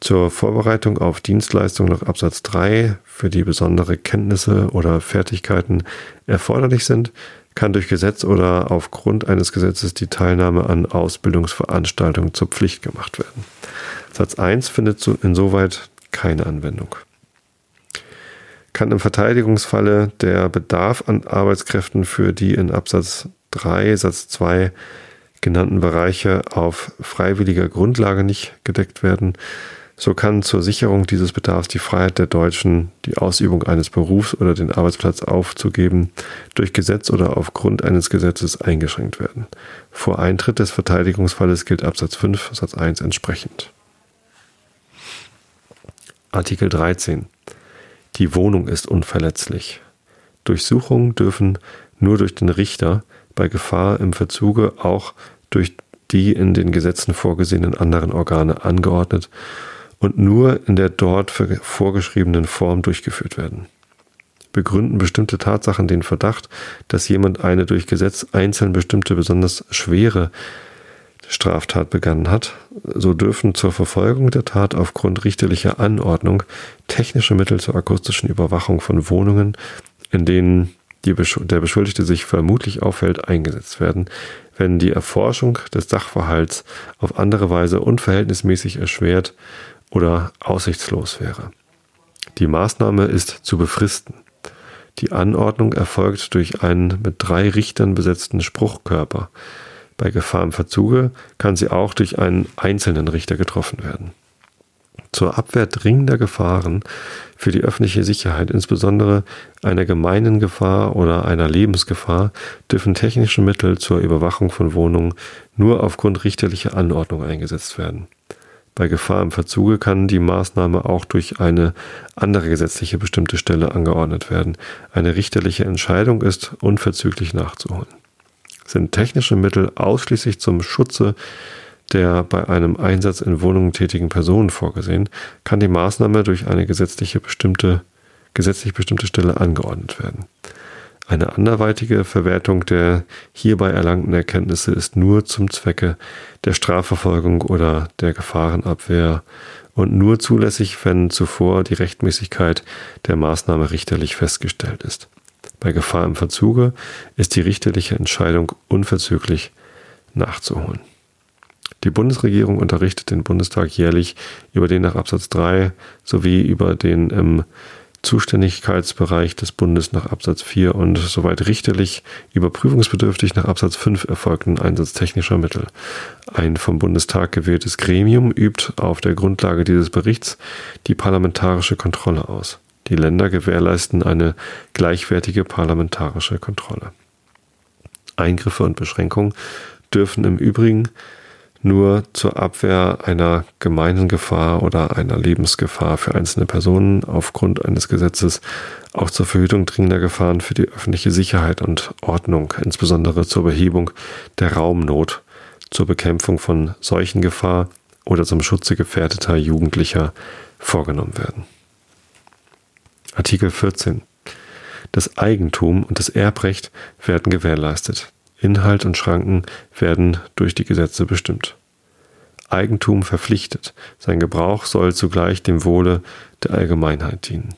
zur Vorbereitung auf Dienstleistungen nach Absatz 3, für die besondere Kenntnisse oder Fertigkeiten erforderlich sind, kann durch Gesetz oder aufgrund eines Gesetzes die Teilnahme an Ausbildungsveranstaltungen zur Pflicht gemacht werden. Satz 1 findet insoweit keine Anwendung. Kann im Verteidigungsfalle der Bedarf an Arbeitskräften für die in Absatz 3 Satz 2 genannten Bereiche auf freiwilliger Grundlage nicht gedeckt werden, so kann zur Sicherung dieses Bedarfs die Freiheit der Deutschen, die Ausübung eines Berufs oder den Arbeitsplatz aufzugeben, durch Gesetz oder aufgrund eines Gesetzes eingeschränkt werden. Vor Eintritt des Verteidigungsfalles gilt Absatz 5 Satz 1 entsprechend. Artikel 13. Die Wohnung ist unverletzlich. Durchsuchungen dürfen nur durch den Richter, bei Gefahr im Verzuge auch durch die in den Gesetzen vorgesehenen anderen Organe angeordnet und nur in der dort vorgeschriebenen Form durchgeführt werden. Begründen bestimmte Tatsachen den Verdacht, dass jemand eine durch Gesetz einzeln bestimmte besonders schwere Straftat begangen hat, so dürfen zur Verfolgung der Tat aufgrund richterlicher Anordnung technische Mittel zur akustischen Überwachung von Wohnungen, in denen Besch der Beschuldigte sich vermutlich aufhält, eingesetzt werden, wenn die Erforschung des Sachverhalts auf andere Weise unverhältnismäßig erschwert oder aussichtslos wäre. Die Maßnahme ist zu befristen. Die Anordnung erfolgt durch einen mit drei Richtern besetzten Spruchkörper. Bei Gefahr im Verzuge kann sie auch durch einen einzelnen Richter getroffen werden. Zur Abwehr dringender Gefahren für die öffentliche Sicherheit, insbesondere einer gemeinen Gefahr oder einer Lebensgefahr, dürfen technische Mittel zur Überwachung von Wohnungen nur aufgrund richterlicher Anordnung eingesetzt werden. Bei Gefahr im Verzuge kann die Maßnahme auch durch eine andere gesetzliche bestimmte Stelle angeordnet werden. Eine richterliche Entscheidung ist unverzüglich nachzuholen. Sind technische Mittel ausschließlich zum Schutze der bei einem Einsatz in Wohnungen tätigen Personen vorgesehen, kann die Maßnahme durch eine gesetzliche bestimmte, gesetzlich bestimmte Stelle angeordnet werden. Eine anderweitige Verwertung der hierbei erlangten Erkenntnisse ist nur zum Zwecke der Strafverfolgung oder der Gefahrenabwehr und nur zulässig, wenn zuvor die Rechtmäßigkeit der Maßnahme richterlich festgestellt ist. Bei Gefahr im Verzuge ist die richterliche Entscheidung unverzüglich nachzuholen. Die Bundesregierung unterrichtet den Bundestag jährlich über den nach Absatz 3 sowie über den im Zuständigkeitsbereich des Bundes nach Absatz 4 und soweit richterlich überprüfungsbedürftig nach Absatz 5 erfolgten Einsatz technischer Mittel. Ein vom Bundestag gewähltes Gremium übt auf der Grundlage dieses Berichts die parlamentarische Kontrolle aus. Die Länder gewährleisten eine gleichwertige parlamentarische Kontrolle. Eingriffe und Beschränkungen dürfen im Übrigen nur zur Abwehr einer gemeinen Gefahr oder einer Lebensgefahr für einzelne Personen aufgrund eines Gesetzes, auch zur Verhütung dringender Gefahren für die öffentliche Sicherheit und Ordnung, insbesondere zur Behebung der Raumnot, zur Bekämpfung von Seuchengefahr oder zum Schutze gefährdeter Jugendlicher vorgenommen werden. Artikel 14. Das Eigentum und das Erbrecht werden gewährleistet. Inhalt und Schranken werden durch die Gesetze bestimmt. Eigentum verpflichtet, sein Gebrauch soll zugleich dem Wohle der Allgemeinheit dienen.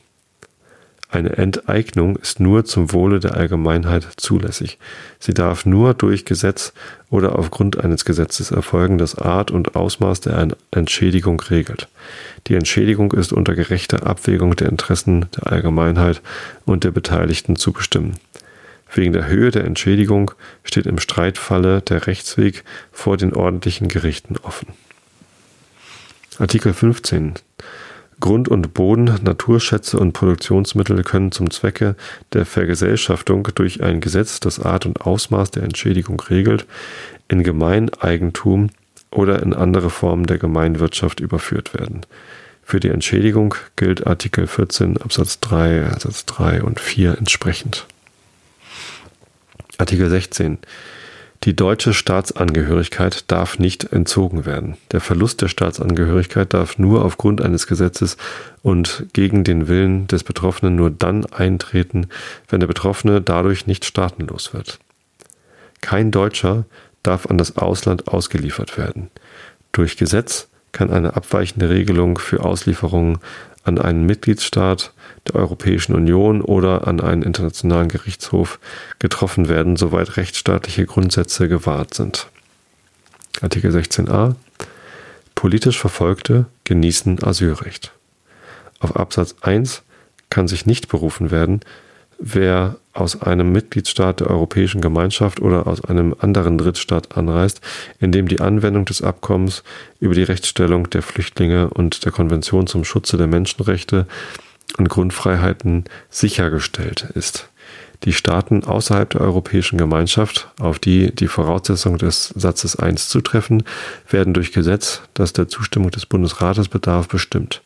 Eine Enteignung ist nur zum Wohle der Allgemeinheit zulässig. Sie darf nur durch Gesetz oder aufgrund eines Gesetzes erfolgen, das Art und Ausmaß der Entschädigung regelt. Die Entschädigung ist unter gerechter Abwägung der Interessen der Allgemeinheit und der Beteiligten zu bestimmen. Wegen der Höhe der Entschädigung steht im Streitfalle der Rechtsweg vor den ordentlichen Gerichten offen. Artikel 15 Grund und Boden, Naturschätze und Produktionsmittel können zum Zwecke der Vergesellschaftung durch ein Gesetz, das Art und Ausmaß der Entschädigung regelt, in Gemeineigentum oder in andere Formen der Gemeinwirtschaft überführt werden. Für die Entschädigung gilt Artikel 14 Absatz 3, Absatz 3 und 4 entsprechend. Artikel 16 die deutsche Staatsangehörigkeit darf nicht entzogen werden. Der Verlust der Staatsangehörigkeit darf nur aufgrund eines Gesetzes und gegen den Willen des Betroffenen nur dann eintreten, wenn der Betroffene dadurch nicht staatenlos wird. Kein Deutscher darf an das Ausland ausgeliefert werden. Durch Gesetz kann eine abweichende Regelung für Auslieferungen an einen Mitgliedstaat der Europäischen Union oder an einen internationalen Gerichtshof getroffen werden, soweit rechtsstaatliche Grundsätze gewahrt sind. Artikel 16a Politisch Verfolgte genießen Asylrecht. Auf Absatz 1 kann sich nicht berufen werden, wer aus einem Mitgliedstaat der Europäischen Gemeinschaft oder aus einem anderen Drittstaat anreist, in dem die Anwendung des Abkommens über die Rechtsstellung der Flüchtlinge und der Konvention zum Schutze der Menschenrechte und Grundfreiheiten sichergestellt ist. Die Staaten außerhalb der Europäischen Gemeinschaft, auf die die Voraussetzungen des Satzes 1 zutreffen, werden durch Gesetz, das der Zustimmung des Bundesrates bedarf, bestimmt.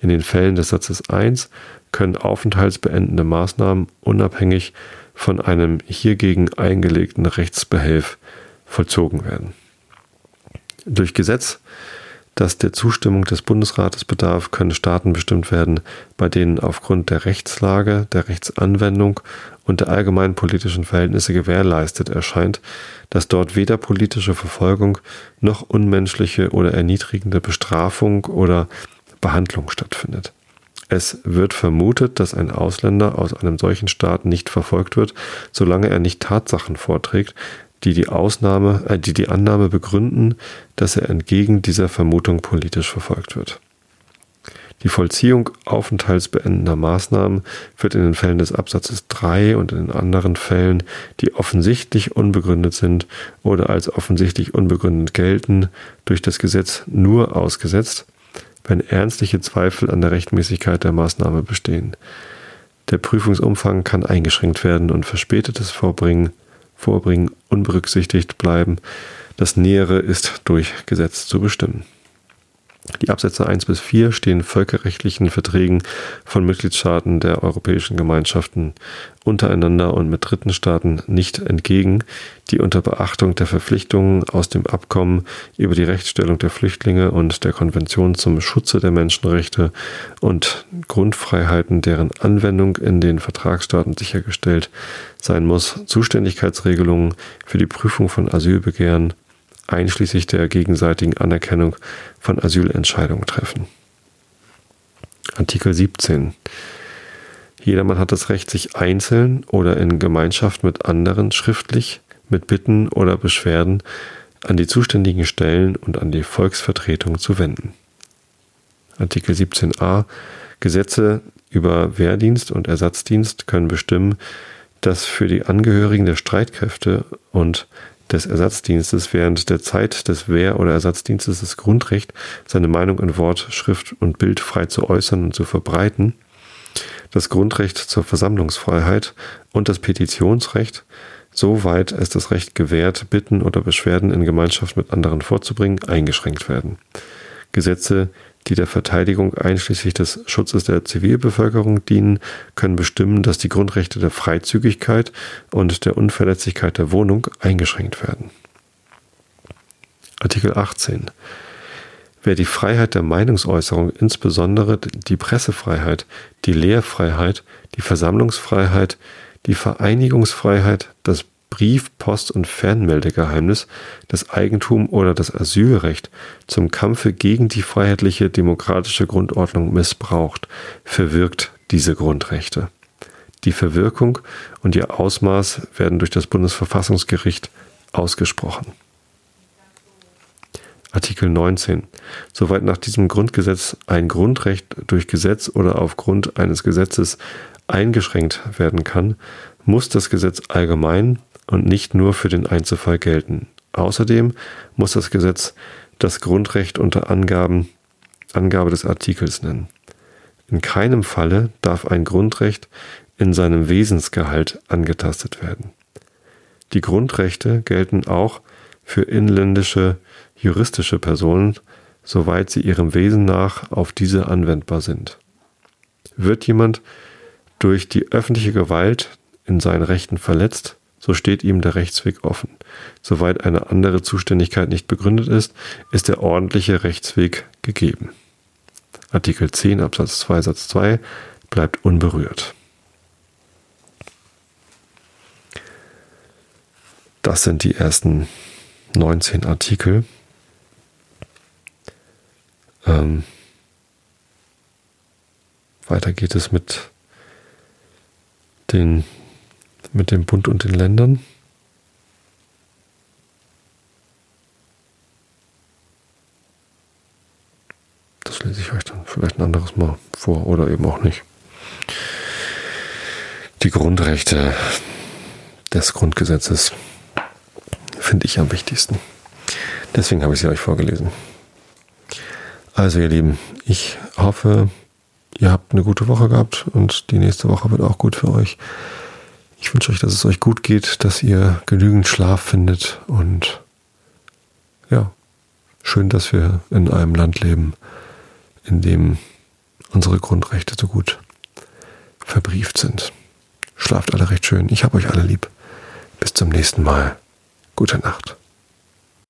In den Fällen des Satzes 1 können aufenthaltsbeendende Maßnahmen unabhängig von einem hiergegen eingelegten Rechtsbehelf vollzogen werden. Durch Gesetz das der Zustimmung des Bundesrates bedarf, können Staaten bestimmt werden, bei denen aufgrund der Rechtslage, der Rechtsanwendung und der allgemeinen politischen Verhältnisse gewährleistet erscheint, dass dort weder politische Verfolgung noch unmenschliche oder erniedrigende Bestrafung oder Behandlung stattfindet. Es wird vermutet, dass ein Ausländer aus einem solchen Staat nicht verfolgt wird, solange er nicht Tatsachen vorträgt, die die Ausnahme, äh, die die Annahme begründen, dass er entgegen dieser Vermutung politisch verfolgt wird. Die Vollziehung aufenthaltsbeendender Maßnahmen wird in den Fällen des Absatzes 3 und in anderen Fällen, die offensichtlich unbegründet sind oder als offensichtlich unbegründet gelten, durch das Gesetz nur ausgesetzt, wenn ernstliche Zweifel an der Rechtmäßigkeit der Maßnahme bestehen. Der Prüfungsumfang kann eingeschränkt werden und verspätetes Vorbringen Vorbringen unberücksichtigt bleiben. Das Nähere ist durch Gesetz zu bestimmen. Die Absätze 1 bis 4 stehen völkerrechtlichen Verträgen von Mitgliedstaaten der Europäischen Gemeinschaften untereinander und mit dritten Staaten nicht entgegen, die unter Beachtung der Verpflichtungen aus dem Abkommen über die Rechtsstellung der Flüchtlinge und der Konvention zum Schutze der Menschenrechte und Grundfreiheiten, deren Anwendung in den Vertragsstaaten sichergestellt sein muss, Zuständigkeitsregelungen für die Prüfung von Asylbegehren einschließlich der gegenseitigen Anerkennung von Asylentscheidungen treffen. Artikel 17. Jedermann hat das Recht, sich einzeln oder in Gemeinschaft mit anderen schriftlich mit Bitten oder Beschwerden an die zuständigen Stellen und an die Volksvertretung zu wenden. Artikel 17a Gesetze über Wehrdienst und Ersatzdienst können bestimmen, dass für die Angehörigen der Streitkräfte und des Ersatzdienstes während der Zeit des Wehr- oder Ersatzdienstes das Grundrecht, seine Meinung in Wort, Schrift und Bild frei zu äußern und zu verbreiten, das Grundrecht zur Versammlungsfreiheit und das Petitionsrecht, soweit es das Recht gewährt, Bitten oder Beschwerden in Gemeinschaft mit anderen vorzubringen, eingeschränkt werden. Gesetze, die der Verteidigung einschließlich des Schutzes der Zivilbevölkerung dienen, können bestimmen, dass die Grundrechte der Freizügigkeit und der Unverletzlichkeit der Wohnung eingeschränkt werden. Artikel 18. Wer die Freiheit der Meinungsäußerung, insbesondere die Pressefreiheit, die Lehrfreiheit, die Versammlungsfreiheit, die Vereinigungsfreiheit, das Brief-, Post- und Fernmeldegeheimnis, das Eigentum oder das Asylrecht zum Kampfe gegen die freiheitliche demokratische Grundordnung missbraucht, verwirkt diese Grundrechte. Die Verwirkung und ihr Ausmaß werden durch das Bundesverfassungsgericht ausgesprochen. Artikel 19. Soweit nach diesem Grundgesetz ein Grundrecht durch Gesetz oder aufgrund eines Gesetzes eingeschränkt werden kann, muss das Gesetz allgemein und nicht nur für den Einzelfall gelten. Außerdem muss das Gesetz das Grundrecht unter Angaben, Angabe des Artikels nennen. In keinem Falle darf ein Grundrecht in seinem Wesensgehalt angetastet werden. Die Grundrechte gelten auch für inländische juristische Personen, soweit sie ihrem Wesen nach auf diese anwendbar sind. Wird jemand durch die öffentliche Gewalt in seinen Rechten verletzt, so steht ihm der Rechtsweg offen. Soweit eine andere Zuständigkeit nicht begründet ist, ist der ordentliche Rechtsweg gegeben. Artikel 10 Absatz 2 Satz 2 bleibt unberührt. Das sind die ersten 19 Artikel. Ähm, weiter geht es mit, den, mit dem Bund und den Ländern. Das lese ich euch dann vielleicht ein anderes Mal vor oder eben auch nicht. Die Grundrechte des Grundgesetzes finde ich am wichtigsten. Deswegen habe ich sie euch vorgelesen. Also ihr Lieben, ich hoffe, ihr habt eine gute Woche gehabt und die nächste Woche wird auch gut für euch. Ich wünsche euch, dass es euch gut geht, dass ihr genügend Schlaf findet und ja, schön, dass wir in einem Land leben, in dem unsere Grundrechte so gut verbrieft sind. Schlaft alle recht schön. Ich habe euch alle lieb. Bis zum nächsten Mal. Gute Nacht.